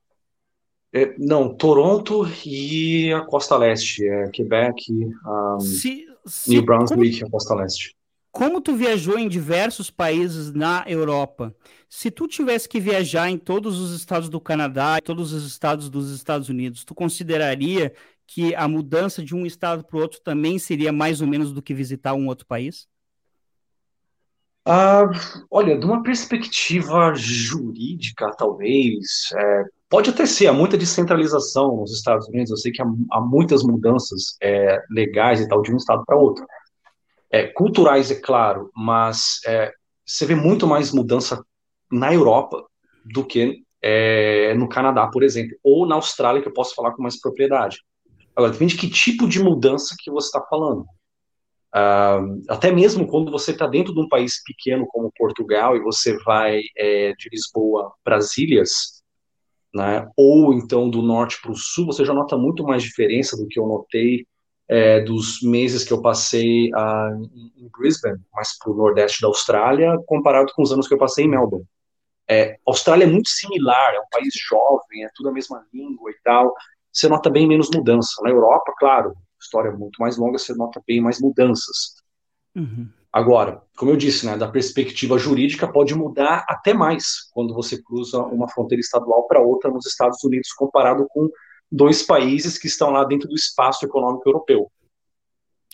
Speaker 3: É, não, Toronto e a Costa Leste, é Quebec, um, se, se, New Brunswick como, a Costa Leste.
Speaker 2: Como tu viajou em diversos países na Europa, se tu tivesse que viajar em todos os estados do Canadá todos os estados dos Estados Unidos, tu consideraria que a mudança de um estado para o outro também seria mais ou menos do que visitar um outro país?
Speaker 3: Ah, olha, de uma perspectiva jurídica, talvez, é, pode até ser, há muita descentralização nos Estados Unidos, eu sei que há, há muitas mudanças é, legais e tal, de um estado para outro. É, culturais, é claro, mas é, você vê muito mais mudança na Europa do que é, no Canadá, por exemplo, ou na Austrália, que eu posso falar com mais propriedade. Agora, depende de que tipo de mudança que você está falando. Até mesmo quando você está dentro de um país pequeno como Portugal e você vai é, de Lisboa para as ilhas, né, ou então do norte para o sul, você já nota muito mais diferença do que eu notei é, dos meses que eu passei uh, em Brisbane, mais para o nordeste da Austrália, comparado com os anos que eu passei em Melbourne. É, a Austrália é muito similar, é um país jovem, é tudo a mesma língua e tal. Você nota bem menos mudança. Na Europa, claro, história é muito mais longa, você nota bem mais mudanças. Uhum. Agora, como eu disse, né, da perspectiva jurídica pode mudar até mais quando você cruza uma fronteira estadual para outra nos Estados Unidos, comparado com dois países que estão lá dentro do espaço econômico europeu.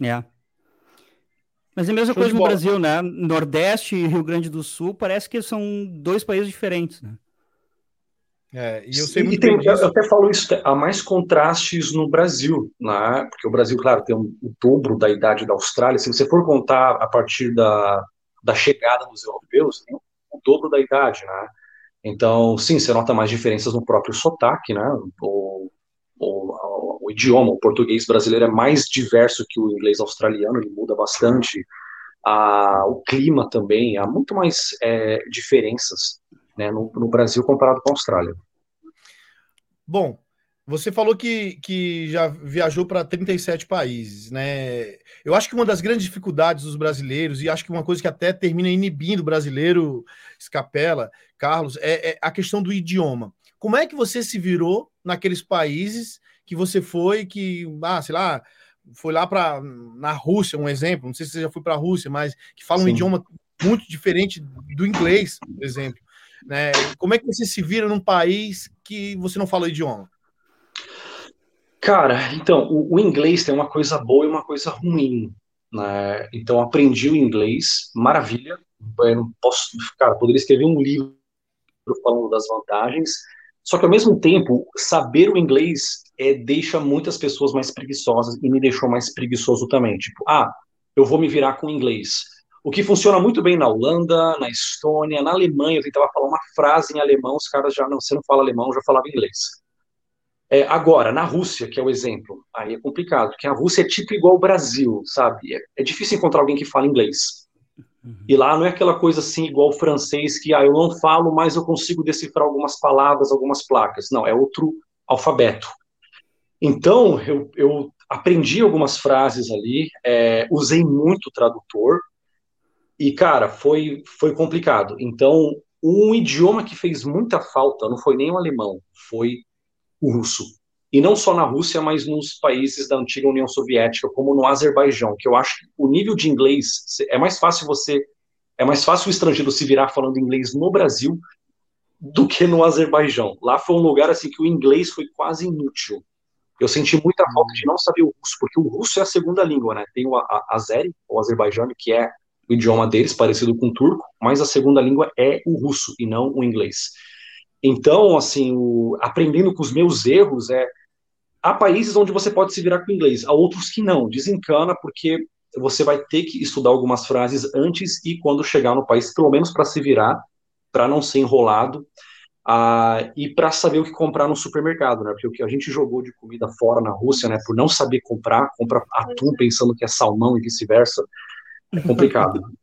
Speaker 2: É. Mas é a mesma Show coisa no Brasil, né? Nordeste e Rio Grande do Sul parece que são dois países diferentes, né?
Speaker 3: É, e eu sei muito tem, Eu até falo isso, há mais contrastes no Brasil, né? porque o Brasil, claro, tem um, o dobro da idade da Austrália. Se você for contar a partir da, da chegada dos europeus, tem o dobro da idade, né? Então, sim, você nota mais diferenças no próprio sotaque, né? O, o, o idioma, o português brasileiro é mais diverso que o inglês australiano, ele muda bastante. Ah, o clima também, há muito mais é, diferenças né, no, no Brasil comparado com a Austrália.
Speaker 1: Bom, você falou que, que já viajou para 37 países, né? Eu acho que uma das grandes dificuldades dos brasileiros, e acho que uma coisa que até termina inibindo o brasileiro, Escapela, Carlos, é, é, a questão do idioma. Como é que você se virou naqueles países que você foi, que, ah, sei lá, foi lá para na Rússia, um exemplo, não sei se você já foi para a Rússia, mas que fala Sim. um idioma muito diferente do inglês, por exemplo. Né? Como é que você se vira num país que você não fala o idioma?
Speaker 3: Cara, então, o, o inglês tem uma coisa boa e uma coisa ruim. Né? Então, aprendi o inglês, maravilha. Eu não posso, cara, poderia escrever um livro falando das vantagens. Só que, ao mesmo tempo, saber o inglês é, deixa muitas pessoas mais preguiçosas e me deixou mais preguiçoso também. Tipo, ah, eu vou me virar com inglês. O que funciona muito bem na Holanda, na Estônia, na Alemanha, eu tentava falar uma frase em alemão, os caras já, não, você não fala alemão, já falava inglês. É, agora, na Rússia, que é o exemplo, aí é complicado, porque a Rússia é tipo igual ao Brasil, sabe? É, é difícil encontrar alguém que fala inglês. Uhum. E lá não é aquela coisa assim, igual o francês, que ah, eu não falo, mas eu consigo decifrar algumas palavras, algumas placas. Não, é outro alfabeto. Então, eu, eu aprendi algumas frases ali, é, usei muito tradutor, e, cara, foi, foi complicado. Então, um idioma que fez muita falta não foi nem o alemão, foi o russo. E não só na Rússia, mas nos países da antiga União Soviética, como no Azerbaijão, que eu acho que o nível de inglês é mais fácil você é mais fácil o estrangeiro se virar falando inglês no Brasil do que no Azerbaijão. Lá foi um lugar assim que o inglês foi quase inútil. Eu senti muita falta de não saber o russo, porque o russo é a segunda língua, né? Tem o Azeri, o Azerbaijano, que é o idioma deles, parecido com o turco, mas a segunda língua é o russo e não o inglês. Então, assim, o, aprendendo com os meus erros, é há países onde você pode se virar com inglês, há outros que não. Desencana porque você vai ter que estudar algumas frases antes e quando chegar no país, pelo menos para se virar, para não ser enrolado. Ah, e para saber o que comprar no supermercado, né? Porque o que a gente jogou de comida fora na Rússia, né? Por não saber comprar, compra atum pensando que é salmão e vice-versa. É complicado.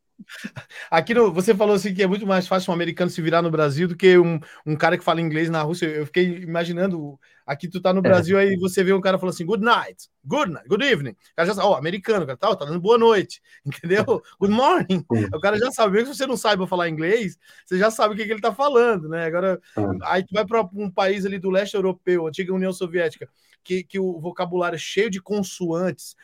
Speaker 1: Aqui no, você falou assim que é muito mais fácil um americano se virar no Brasil do que um, um cara que fala inglês na Rússia. Eu fiquei imaginando, aqui tu tá no é. Brasil, é. aí você vê um cara falando assim, good night, good night, good evening. O cara já sabe, ó, oh, americano, cara, tá, tá dando boa noite, entendeu? Good morning. O cara já sabe, mesmo que você não saiba falar inglês, você já sabe o que, que ele tá falando, né? Agora, aí tu vai para um país ali do leste europeu, antiga União Soviética, que, que o vocabulário é cheio de consoantes,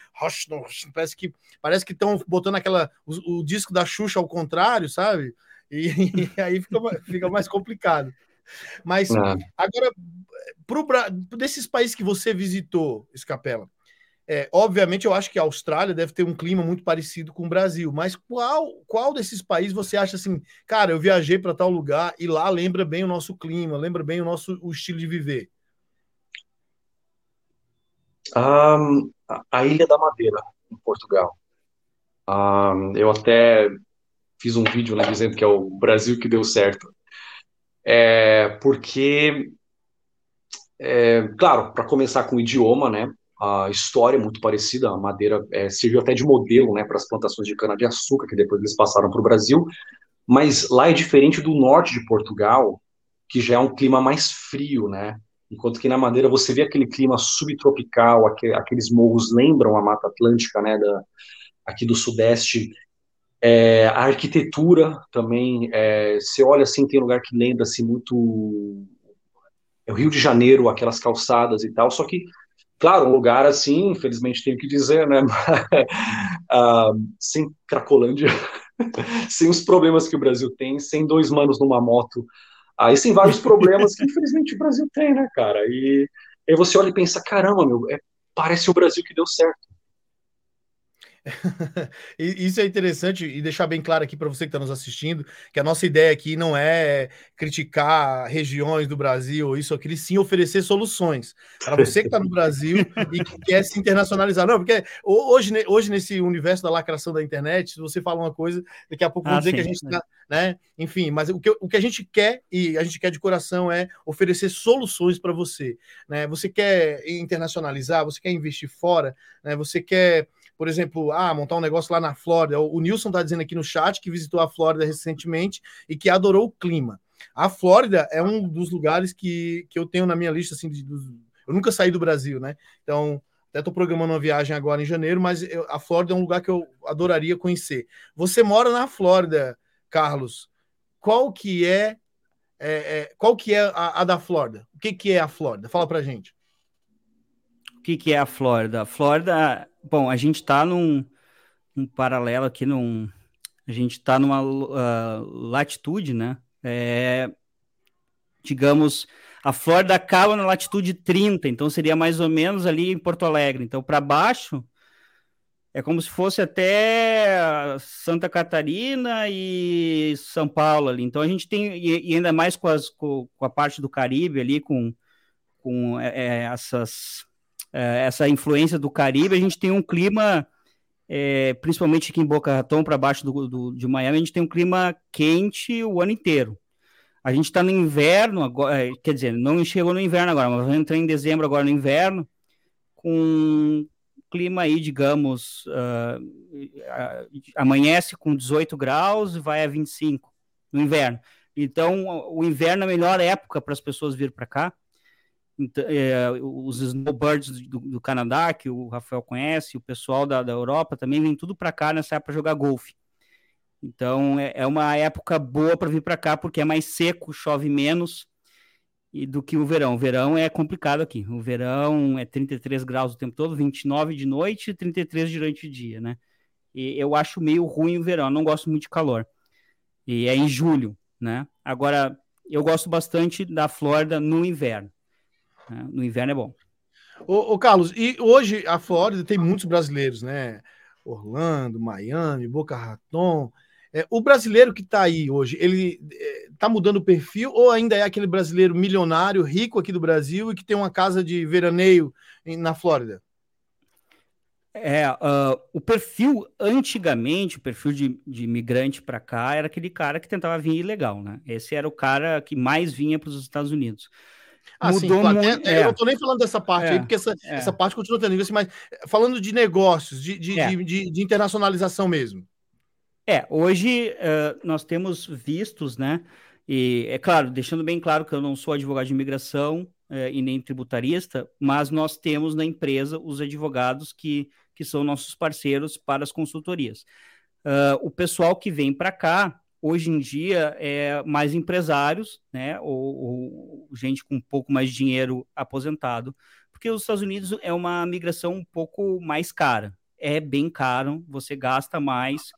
Speaker 1: parece que parece que estão botando aquela o, o, disco da Xuxa ao contrário, sabe? E, e aí fica, fica mais complicado. Mas é. agora, pro, desses países que você visitou, Escapela, é, obviamente eu acho que a Austrália deve ter um clima muito parecido com o Brasil, mas qual, qual desses países você acha assim, cara, eu viajei para tal lugar e lá lembra bem o nosso clima, lembra bem o nosso o estilo de viver?
Speaker 3: A Ilha da Madeira, em Portugal. Eu até fiz um vídeo né, dizendo que é o Brasil que deu certo. É, porque, é, claro, para começar com o idioma, né, a história é muito parecida, a madeira é, serviu até de modelo né, para as plantações de cana-de-açúcar, que depois eles passaram para o Brasil, mas lá é diferente do norte de Portugal, que já é um clima mais frio, né? Enquanto que na Madeira você vê aquele clima subtropical, aqueles morros lembram a Mata Atlântica, né, da, aqui do Sudeste. É, a arquitetura também, é, você olha assim, tem lugar que lembra assim, muito é o Rio de Janeiro, aquelas calçadas e tal, só que, claro, um lugar assim, infelizmente tenho que dizer, né, uh, sem Cracolândia, sem os problemas que o Brasil tem, sem dois manos numa moto Aí tem vários problemas que infelizmente o Brasil tem, né, cara? E aí você olha e pensa, caramba, meu, é, parece o Brasil que deu certo.
Speaker 1: Isso é interessante e deixar bem claro aqui para você que está nos assistindo que a nossa ideia aqui não é criticar regiões do Brasil ou isso aqui, sim oferecer soluções para você que está no Brasil e que quer se internacionalizar. Não, porque hoje, hoje nesse universo da lacração da internet, se você fala uma coisa, daqui a pouco ah, vão dizer sim, que a gente está, né? Enfim, mas o que, o que a gente quer e a gente quer de coração é oferecer soluções para você, né? Você quer internacionalizar, você quer investir fora, né? Você quer por exemplo, ah, montar um negócio lá na Flórida. O, Nilson está dizendo aqui no chat que visitou a Flórida recentemente e que adorou o clima. A Flórida é um dos lugares que, que eu tenho na minha lista, assim, de, eu nunca saí do Brasil, né? Então, até estou programando uma viagem agora em janeiro, mas eu, a Flórida é um lugar que eu adoraria conhecer. Você mora na Flórida, Carlos. Qual que é, é, é qual que é a, a, da Flórida? O que, que é a Flórida? Fala pra gente.
Speaker 2: O que, que é a Flórida? A Flórida Bom, a gente está num, um paralelo aqui, num, a gente está numa uh, latitude, né? É, digamos, a Flórida acaba na latitude 30, então seria mais ou menos ali em Porto Alegre. Então, para baixo, é como se fosse até Santa Catarina e São Paulo ali. Então, a gente tem, e, ainda mais com, as, com, a parte do Caribe ali, com, com é, é essas essa influência do Caribe, a gente tem um clima, é, principalmente aqui em Boca Raton, para baixo do, do, de Miami, a gente tem um clima quente o ano inteiro. A gente está no inverno, agora, é, quer dizer, não chegou no inverno agora, mas entrar em dezembro agora no inverno, com clima aí, digamos, uh, amanhece com 18 graus e vai a 25 no inverno. Então, o inverno é a melhor época para as pessoas vir para cá. Então, é, os snowbirds do, do, Canadá, que o Rafael conhece, o pessoal da, da Europa também vem tudo para cá nessa época jogar golfe. Então é, é uma época boa para vir para cá porque é mais seco, chove menos e do que o verão. O verão é complicado aqui. O verão é 33 graus o tempo todo, 29 de noite e 33 durante o dia, né? E eu acho meio ruim o verão, não gosto muito de calor. E é em julho, né? Agora, eu gosto bastante da Flórida no inverno. Né? No inverno é bom.
Speaker 1: Ô, ô, Carlos, e hoje a Flórida tem muitos brasileiros, né? Orlando, Miami, Boca Raton. É, o brasileiro que está aí hoje, ele está é, mudando o perfil ou ainda é aquele brasileiro milionário, rico aqui do Brasil e que tem uma casa de veraneio em, na Flórida?
Speaker 2: É, uh, o perfil, antigamente, o perfil de, de imigrante para cá era aquele cara que tentava vir ilegal, né? Esse era o cara que mais vinha para os Estados Unidos.
Speaker 1: Ah, mudou sim, claro. muito. É, é, eu não tô nem falando dessa parte é, aí, porque essa, é. essa parte continua tendo assim, mas falando de negócios, de, de, é. de, de, internacionalização mesmo.
Speaker 2: É, hoje uh, nós temos vistos, né? E é claro, deixando bem claro que eu não sou advogado de imigração uh, e nem tributarista, mas nós temos na empresa os advogados que, que são nossos parceiros para as consultorias. Uh, o pessoal que vem para cá, hoje em dia, é mais empresários, né? Ou, ou gente com um pouco mais de dinheiro aposentado, porque os Estados Unidos é uma migração um pouco mais cara. É bem caro, você gasta mais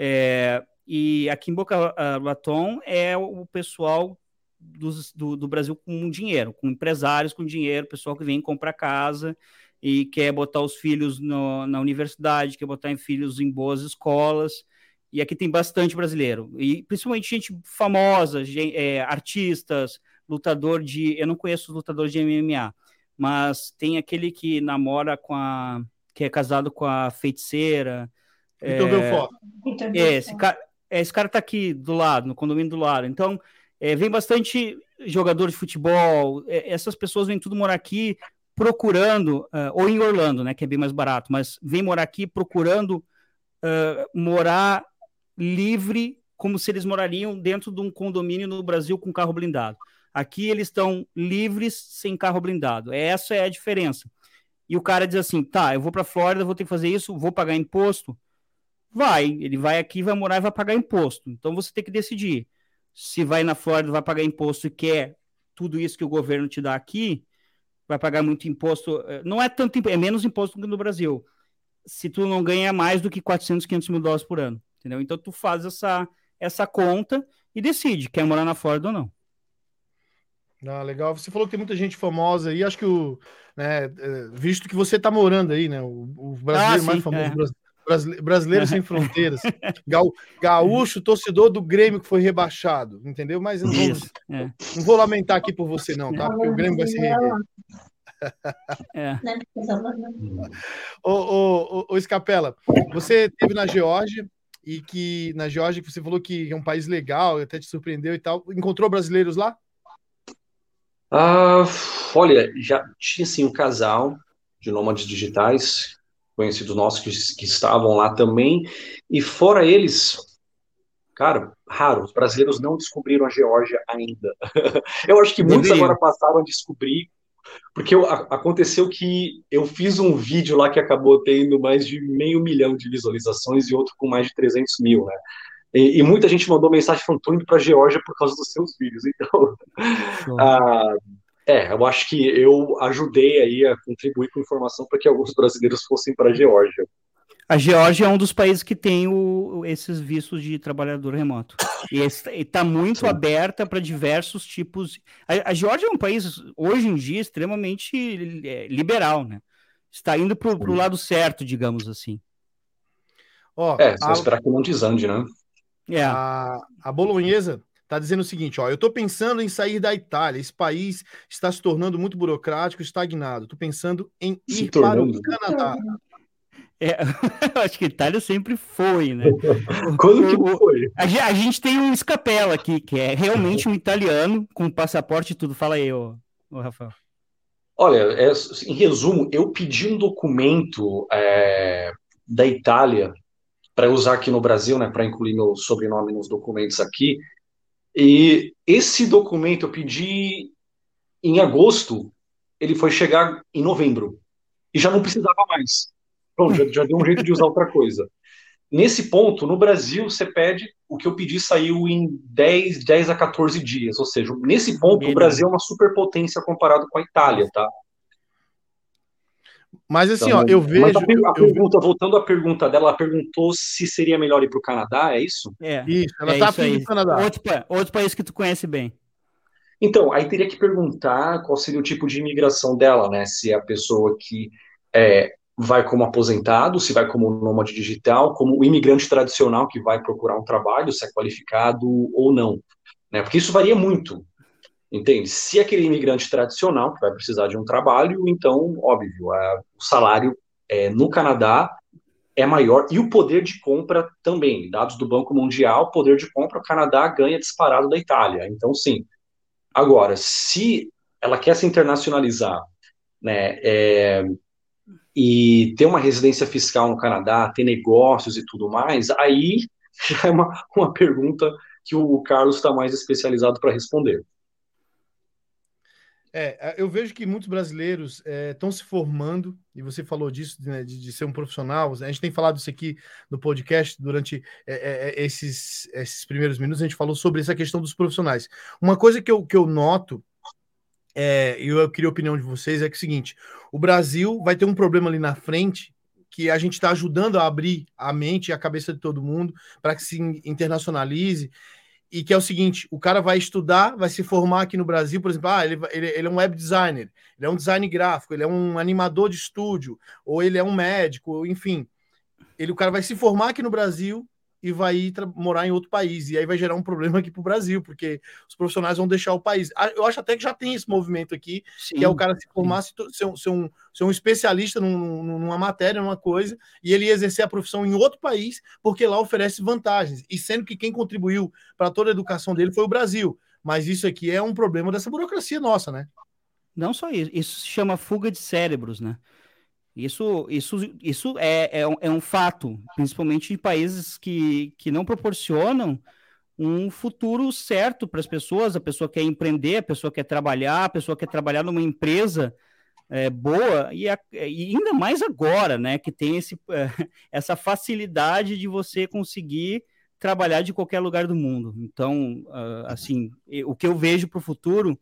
Speaker 2: é, e aqui em Boca Raton é o pessoal do, do, Brasil com dinheiro, com empresários com dinheiro, pessoal que vem comprar casa e quer botar os filhos no, na universidade, quer botar em filhos em boas escolas. E aqui tem bastante brasileiro, e principalmente gente famosa, gente, é, artistas, lutador de. Eu não conheço lutador de MMA, mas tem aquele que namora com a. que é casado com a feiticeira.
Speaker 1: Vitor é, Belfort.
Speaker 2: É, esse cara, é, esse cara tá aqui do lado, no condomínio do lado. Então, é, vem bastante jogador de futebol, é, essas pessoas vêm tudo morar aqui procurando, uh, ou em Orlando, né, que é bem mais barato, mas vem morar aqui procurando uh, morar livre, como se eles morariam dentro de um condomínio no Brasil com carro blindado. Aqui eles estão livres sem carro blindado. Essa é a diferença. E o cara diz assim: tá, eu vou para Flórida, vou ter que fazer isso, vou pagar imposto. Vai, ele vai aqui, vai morar e vai pagar imposto. Então você tem que decidir se vai na Flórida, vai pagar imposto e quer tudo isso que o governo te dá aqui, vai pagar muito imposto. Eh, não é tanto, é menos imposto do que no Brasil. Se tu não ganha mais do que 400, 500 mil dólares por ano, entendeu? Então tu faz essa, essa conta e decide, quer morar na Flórida ou não.
Speaker 1: Ah, legal. Você falou que tem muita gente famosa aí, acho que o, né, eh, visto que você está morando aí, né, o, o brasileiro ah, mais famoso é. Brasileiro sem fronteiras. Gaúcho, torcedor do Grêmio que foi rebaixado, entendeu? Mas não, Isso, é. não vou lamentar aqui por você, não, tá? Porque o Grêmio vai se reerguer. É. Ô, ô, ô, ô, Escapela, você teve na Geórgia e que na Geórgia que você falou que é um país legal, até te surpreendeu e tal. Encontrou brasileiros lá?
Speaker 3: Ah, olha, já tinha assim um casal de nômades digitais conhecidos nossos que, que estavam lá também. E fora eles, cara, raro, os brasileiros não descobriram a Geórgia ainda. eu acho que muitos agora passaram a descobrir, porque eu, a, aconteceu que eu fiz um vídeo lá que acabou tendo mais de meio milhão de visualizações e outro com mais de 300 mil, né? E, e muita gente mandou mensagem falando, tô indo pra Geórgia por causa dos seus vídeos. Então, ah, é, eu acho que eu ajudei aí a contribuir com informação para que alguns brasileiros fossem para a Geórgia.
Speaker 2: A Geórgia é um dos países que tem o, esses vistos de trabalhador remoto. E está muito Sim. aberta para diversos tipos. A, a, Geórgia é um país, hoje em dia, extremamente é, liberal, né? Está indo para o lado certo, digamos assim.
Speaker 3: Ó, é, só a... esperar que não desande, né?
Speaker 1: É. A, a bolonhesa Está dizendo o seguinte: ó, eu estou pensando em sair da Itália. Esse país está se tornando muito burocrático, estagnado. Estou pensando em se ir tornando. para o Canadá.
Speaker 2: É, eu acho que a Itália sempre foi, né?
Speaker 3: Quando que foi?
Speaker 2: A, a, gente tem um escapela aqui, que é realmente um italiano, com passaporte e tudo. Fala aí, ô, ô Rafael.
Speaker 3: Olha, é, em resumo, eu pedi um documento é, da Itália para usar aqui no Brasil, né, para incluir meu sobrenome nos documentos aqui, e esse documento eu pedi em agosto, ele foi chegar em novembro. E já não precisava mais. Pronto, já, já deu um jeito de usar outra coisa. Nesse ponto, no Brasil, você pede, o que eu pedi saiu em 10, 10 a 14 dias. Ou seja, nesse ponto, o Brasil é uma superpotência comparado com a Itália, tá?
Speaker 1: Mas assim, então, ó, eu vejo. A,
Speaker 3: a pergunta, voltando à pergunta dela, ela perguntou se seria melhor ir para o Canadá, é isso?
Speaker 2: É. Isso, ela está é no Canadá. Outro, outro país que tu conhece bem.
Speaker 3: Então, aí teria que perguntar qual seria o tipo de imigração dela, né? Se é a pessoa que é, vai como aposentado, se vai como nômade digital, como imigrante tradicional que vai procurar um trabalho, se é qualificado ou não. Né? Porque isso varia muito. Entende? Se aquele imigrante tradicional, que vai precisar de um trabalho, então, óbvio, a, o salário é, no Canadá é maior e o poder de compra também. Dados do Banco Mundial, poder de compra, o Canadá ganha disparado da Itália. Então, sim. Agora, se ela quer se internacionalizar, né, é, e ter uma residência fiscal no Canadá, ter negócios e tudo mais, aí já é uma, uma pergunta que o Carlos está mais especializado para responder.
Speaker 1: É, eu vejo que muitos brasileiros estão é, se formando, e você falou disso, né, de, de, ser um profissional. A gente tem falado isso aqui no podcast durante é, é, é, esses, esses primeiros minutos, a gente falou sobre essa questão dos profissionais. Uma coisa que eu, que eu noto, é, eu queria a opinião de vocês, é que é o seguinte: o Brasil vai ter um problema ali na frente que a gente está ajudando a abrir a mente e a cabeça de todo mundo para que se internacionalize e que é o seguinte: o cara vai estudar, vai se formar aqui no Brasil, por exemplo, ah, ele, ele, ele, é um web designer, ele é um design gráfico, ele é um animador de estúdio, ou ele é um médico, enfim. Ele, o cara vai se formar aqui no Brasil, e vai morar em outro país. E aí vai gerar um problema aqui para o Brasil, porque os profissionais vão deixar o país. Ah, eu acho até que já tem esse movimento aqui, sim, que é o cara se formar, se, ser, um, ser, um, ser um especialista num, numa matéria, numa coisa, e ele exercer a profissão em outro país, porque lá oferece vantagens. E sendo que quem contribuiu para toda a educação dele foi o Brasil. Mas isso aqui é um problema dessa burocracia nossa, né?
Speaker 2: Não só isso, isso se chama fuga de cérebros, né? Isso, isso, isso é, é, um, é um fato, principalmente em países que, que não proporcionam um futuro certo para as pessoas. A pessoa quer empreender, a pessoa quer trabalhar, a pessoa quer trabalhar numa empresa é, boa, e, a, e, ainda mais agora, né, que tem esse, é, essa facilidade de você conseguir trabalhar de qualquer lugar do mundo. Então, uh, assim, o que eu vejo para o futuro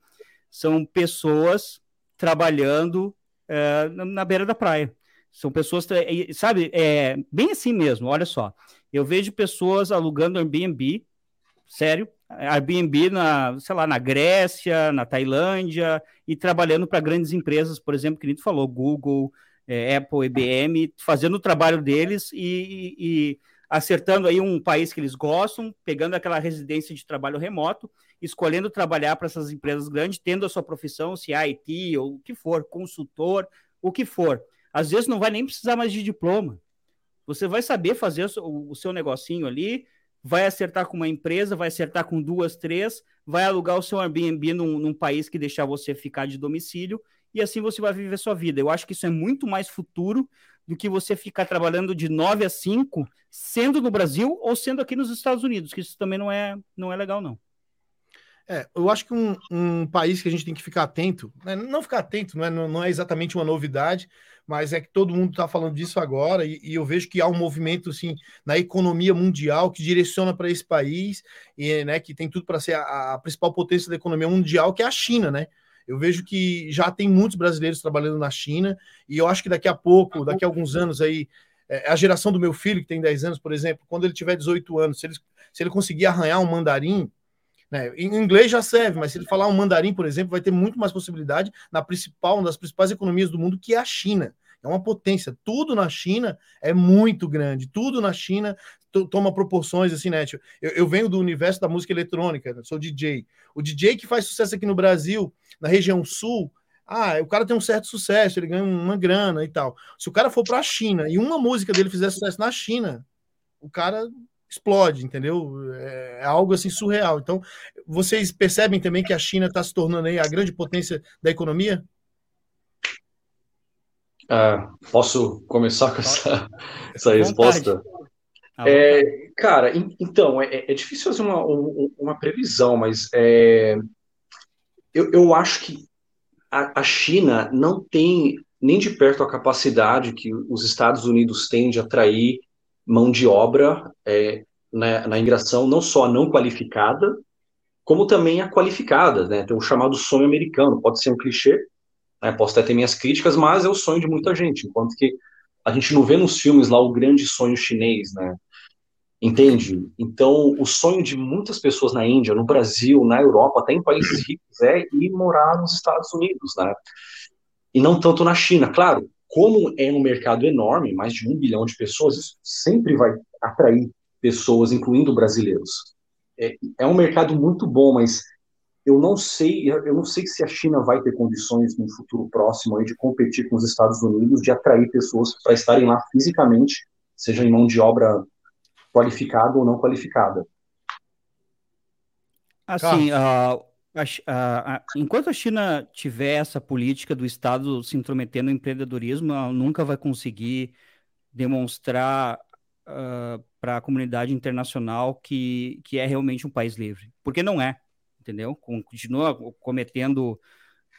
Speaker 2: são pessoas trabalhando é, na beira da praia. São pessoas, sabe, é bem assim mesmo. Olha só, eu vejo pessoas alugando Airbnb, sério, Airbnb na, sei lá, na Grécia, na Tailândia e trabalhando para grandes empresas, por exemplo, que a gente falou, Google, é, Apple, IBM, fazendo o trabalho deles e, e, e acertando aí um país que eles gostam, pegando aquela residência de trabalho remoto, escolhendo trabalhar para essas empresas grandes, tendo a sua profissão, se é IT ou o que for, consultor, o que for. Às vezes não vai nem precisar mais de diploma. Você vai saber fazer o, seu negocinho ali, vai acertar com uma empresa, vai acertar com duas, três, vai alugar o seu Airbnb num, num país que deixar você ficar de domicílio e assim você vai viver sua vida. Eu acho que isso é muito mais futuro do que você ficar trabalhando de 9 a 5, sendo no Brasil ou sendo aqui nos Estados Unidos, que isso também não é, não é legal, não.
Speaker 1: É, eu acho que um, um país que a gente tem que ficar atento, né? não ficar atento, não é, não é exatamente uma novidade, mas é que todo mundo está falando disso agora, e, e, eu vejo que há um movimento assim, na economia mundial que direciona para esse país, e né, que tem tudo para ser a, a, principal potência da economia mundial, que é a China, né? Eu vejo que já tem muitos brasileiros trabalhando na China, e eu acho que daqui a pouco, daqui a alguns anos aí, é, a geração do meu filho, que tem 10 anos, por exemplo, quando ele tiver 18 anos, se ele, se ele conseguir arranhar um mandarim, né, em inglês já serve, mas se ele falar um mandarim, por exemplo, vai ter muito mais possibilidade na principal, uma das principais economias do mundo, que é a China. É uma potência. Tudo na China é muito grande. Tudo na China toma proporções assim, né? Tipo, eu, eu, venho do universo da música eletrônica, né? sou DJ. O DJ que faz sucesso aqui no Brasil, na região sul, ah, o cara tem um certo sucesso, ele ganha uma grana e tal. Se o cara for para a China e uma música dele fizer sucesso na China, o cara explode, entendeu? É, é algo assim surreal. Então, vocês percebem também que a China está se tornando aí a grande potência da economia?
Speaker 3: Ah, posso começar com essa, essa resposta? É, cara, então, é, é, difícil fazer uma, uma previsão, mas é, eu, eu acho que a, a China não tem nem de perto a capacidade que os Estados Unidos têm de atrair mão de obra é, na, na imigração, não só a não qualificada, como também a qualificada, né? Tem o chamado sonho americano, pode ser um clichê, né? posso até ter minhas críticas, mas é o sonho de muita gente, enquanto que a gente não vê nos filmes lá o grande sonho chinês, né? Entende? Então, o sonho de muitas pessoas na Índia, no Brasil, na Europa, até em países ricos, é ir morar nos Estados Unidos, né? E não tanto na China. Claro, como é um mercado enorme, mais de um bilhão de pessoas, isso sempre vai atrair pessoas, incluindo brasileiros. É, é um mercado muito bom, mas eu não sei, eu não sei se a China vai ter condições no futuro próximo aí de competir com os Estados Unidos, de atrair pessoas para estarem lá fisicamente, seja em mão de obra qualificada ou não qualificada.
Speaker 2: Assim, uh, a, a, enquanto a China tiver essa política do Estado se intrometendo no empreendedorismo, ela nunca vai conseguir demonstrar uh, para a comunidade internacional que, que é realmente um país livre. Porque não é, entendeu? Continua cometendo.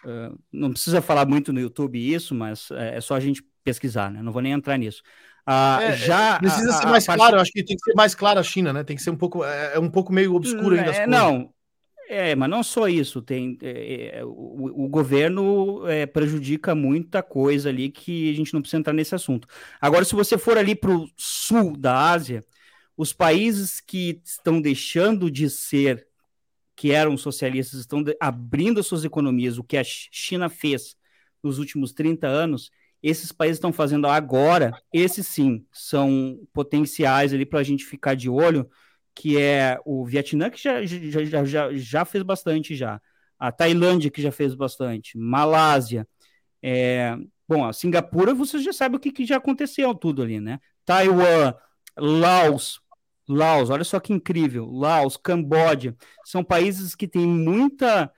Speaker 2: Uh, não precisa falar muito no YouTube isso, mas é, é só a gente pesquisar, né? Não vou nem entrar nisso.
Speaker 1: Ah, é, já precisa a, ser mais a, claro, acho que tem que ser mais claro a China, né? Tem que ser um pouco, é, é um pouco meio obscuro ainda.
Speaker 2: É, não, é, mas não só isso, tem é, é, o, o, governo é, prejudica muita coisa ali que a gente não precisa entrar nesse assunto. Agora, se você for ali para o sul da Ásia, os países que estão deixando de ser, que eram socialistas, estão abrindo as suas economias, o que a China fez nos últimos 30 anos, esses países estão fazendo agora, esses sim, são potenciais ali para a gente ficar de olho que é o Vietnã, que já, já, já, já fez bastante já. A Tailândia, que já fez bastante. Malásia. É... Bom, a Singapura, você já sabe o que, que já aconteceu tudo ali, né? Taiwan, Laos, Laos, olha só que incrível. Laos, Camboja, são países que têm muita,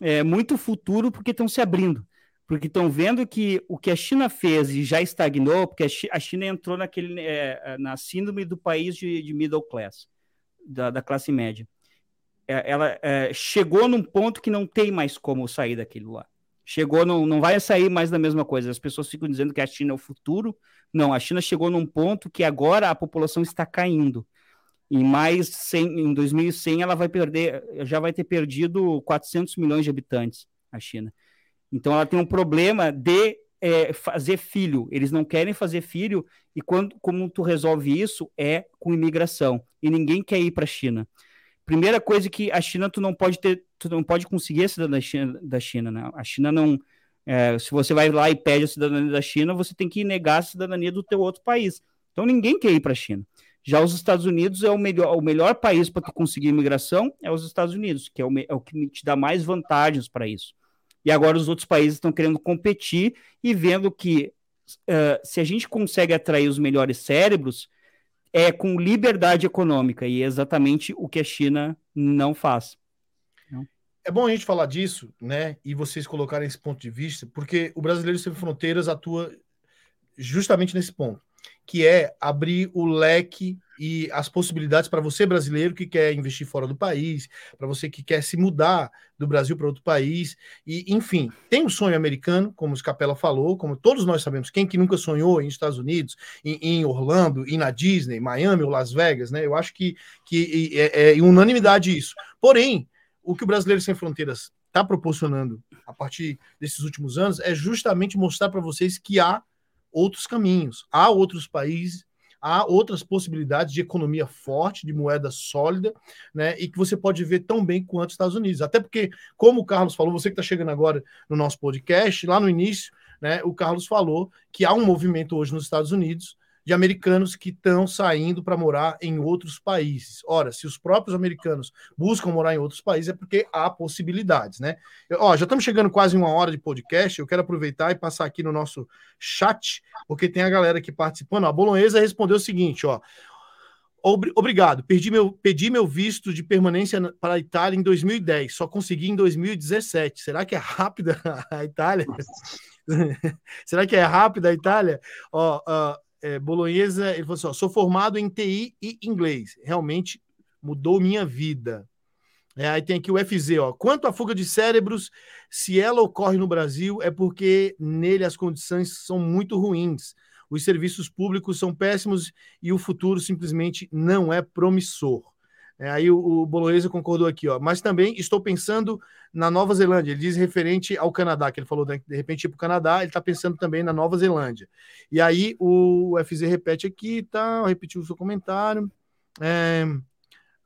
Speaker 2: é, muito futuro porque estão se abrindo. Porque estão vendo que o que a China fez e já estagnou, porque a China entrou naquele, é, na síndrome do país de, de middle class da, da classe média. É, ela é, chegou num ponto que não tem mais como sair daquilo lá. Chegou, não, não vai sair mais da mesma coisa. As pessoas ficam dizendo que a China é o futuro. Não, a China chegou num ponto que agora a população está caindo. Em mais 100, em 2100 ela vai perder, já vai ter perdido 400 milhões de habitantes a China. Então ela tem um problema de é, fazer filho. Eles não querem fazer filho e quando, como tu resolve isso é com imigração. E ninguém quer ir para a China. Primeira coisa que a China tu não pode ter, tu não pode conseguir a cidadania da China, né? A China não, é, se você vai lá e pede a cidadania da China, você tem que negar a cidadania do teu outro país. Então ninguém quer ir para a China. Já os Estados Unidos é o melhor, o melhor país para tu conseguir imigração é os Estados Unidos, que é o, é o que te dá mais vantagens para isso. E agora os outros países estão querendo competir e vendo que uh, se a gente consegue atrair os melhores cérebros, é com liberdade econômica, e é exatamente o que a China não faz.
Speaker 1: É bom a gente falar disso, né? E vocês colocarem esse ponto de vista, porque o Brasileiro Sem Fronteiras atua justamente nesse ponto, que é abrir o leque e as possibilidades para você brasileiro que quer investir fora do país, para você que quer se mudar do Brasil para outro país, e enfim, tem um sonho americano, como o Scapella falou, como todos nós sabemos, quem que nunca sonhou em Estados Unidos, em, em Orlando, e na Disney, Miami ou Las Vegas, né? Eu acho que, que é, é unanimidade isso. Porém, o que o Brasileiro Sem Fronteiras está proporcionando a partir desses últimos anos é justamente mostrar para vocês que há outros caminhos, há outros países há outras possibilidades de economia forte, de moeda sólida, né? E que você pode ver tão bem quanto os Estados Unidos. Até porque, como o Carlos falou, você que está chegando agora no nosso podcast, lá no início, né? O Carlos falou que há um movimento hoje nos Estados Unidos de americanos que estão saindo para morar em outros países. Ora, se os próprios americanos buscam morar em outros países, é porque há possibilidades, né? Ó, já estamos chegando quase uma hora de podcast. Eu quero aproveitar e passar aqui no nosso chat, porque tem a galera aqui participando. A Bolonhesa respondeu o seguinte: ó. Obrigado. Perdi meu, pedi meu visto de permanência para a Itália em 2010. Só consegui em 2017. Será que é rápida a Itália? Será que é rápida a Itália? Ó, ó é, Bolonhesa, ele falou assim: ó, sou formado em TI e inglês. Realmente mudou minha vida. É, aí tem aqui o FZ, ó. Quanto à fuga de cérebros, se ela ocorre no Brasil, é porque nele as condições são muito ruins. Os serviços públicos são péssimos e o futuro simplesmente não é promissor. É, aí o, o concordou aqui, ó. Mas também estou pensando na Nova Zelândia. Ele diz referente ao Canadá, que ele falou de, de repente para o Canadá, ele está pensando também na Nova Zelândia. E aí o FZ repete aqui, tá? Repetiu o seu comentário. É,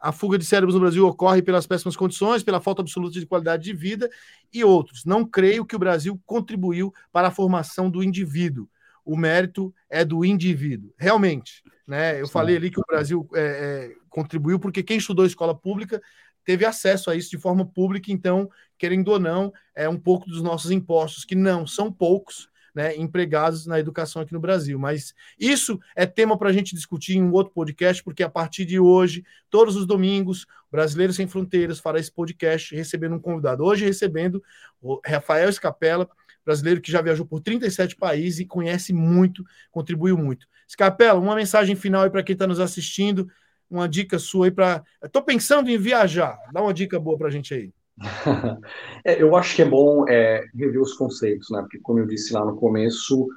Speaker 1: a fuga de cérebros no Brasil ocorre pelas péssimas condições, pela falta absoluta de qualidade de vida e outros. Não creio que o Brasil contribuiu para a formação do indivíduo. O mérito é do indivíduo. Realmente, né? Eu Sim. falei ali que o Brasil é, é, contribuiu porque quem estudou escola pública teve acesso a isso de forma pública, então, querendo ou não, é um pouco dos nossos impostos, que não são poucos, né, empregados na educação aqui no Brasil. Mas isso é tema para a gente discutir em um outro podcast, porque a partir de hoje, todos os domingos, Brasileiros Sem Fronteiras fará esse podcast recebendo um convidado. Hoje, recebendo o Rafael Escapela, brasileiro que já viajou por 37 países e conhece muito, contribuiu muito. Scarpella, uma mensagem final aí para quem está nos assistindo, uma dica sua aí para. Estou pensando em viajar, dá uma dica boa para a gente aí.
Speaker 3: é, eu acho que é bom é, rever os conceitos, né? Porque, como eu disse lá no começo,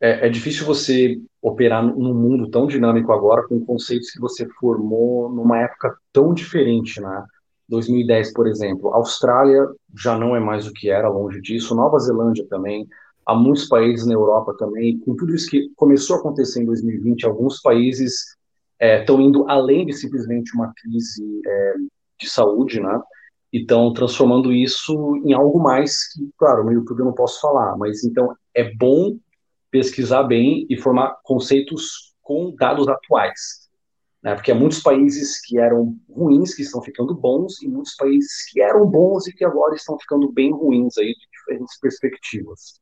Speaker 3: é, é, difícil você operar num mundo tão dinâmico agora com conceitos que você formou numa época tão diferente, né? 2010, por exemplo, Austrália já não é mais o que era, longe disso, Nova Zelândia também, há muitos países na Europa também, com tudo isso que começou a acontecer em 2020, alguns países estão é, indo além de simplesmente uma crise é, de saúde, né? E estão transformando isso em algo mais que, claro, no YouTube eu não posso falar, mas então é bom pesquisar bem e formar conceitos com dados atuais. Né? Porque há muitos países que eram ruins que estão ficando bons e muitos países que eram bons e que agora estão ficando bem ruins aí de diferentes perspectivas.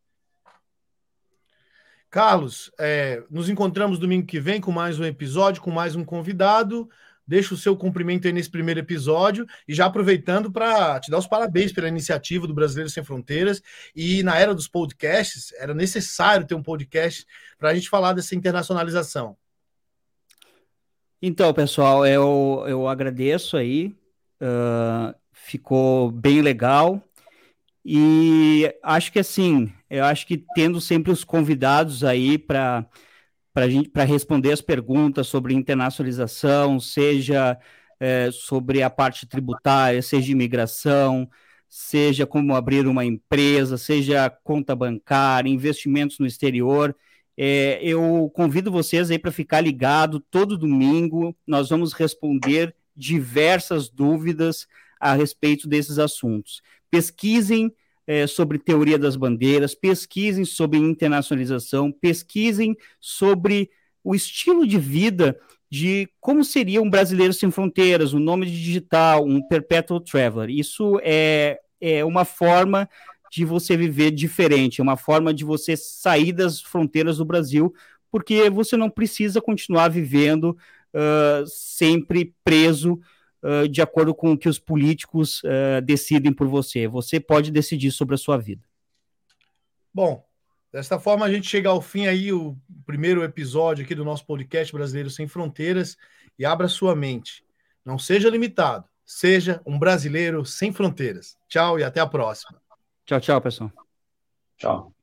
Speaker 1: Carlos, é, nos encontramos domingo que vem com mais um episódio, com mais um convidado. Deixa o seu cumprimento aí nesse primeiro episódio e já aproveitando para te dar os parabéns pela iniciativa do Brasileiro Sem Fronteiras. E na era dos podcasts, era necessário ter um podcast para a gente falar dessa internacionalização.
Speaker 2: Então, pessoal, eu, eu agradeço aí. Uh, ficou bem legal. E acho que assim, eu acho que tendo sempre os convidados aí para para responder as perguntas sobre internacionalização, seja é, sobre a parte tributária, seja imigração, seja como abrir uma empresa, seja conta bancária, investimentos no exterior. É, eu convido vocês aí para ficar ligado todo domingo. Nós vamos responder diversas dúvidas a respeito desses assuntos. Pesquisem é, sobre teoria das bandeiras, pesquisem sobre internacionalização, pesquisem sobre o estilo de vida de como seria um brasileiro sem fronteiras, um nome digital, um perpetual traveler. Isso é, é uma forma de você viver diferente, é uma forma de você sair das fronteiras do Brasil, porque você não precisa continuar vivendo uh, sempre preso uh, de acordo com o que os políticos uh, decidem por você. Você pode decidir sobre a sua vida.
Speaker 1: Bom, desta forma a gente chega ao fim aí o primeiro episódio aqui do nosso podcast Brasileiro Sem Fronteiras e abra sua mente. Não seja limitado, seja um brasileiro sem fronteiras. Tchau e até a próxima.
Speaker 2: Tchau, tchau, pessoal.
Speaker 3: Tchau.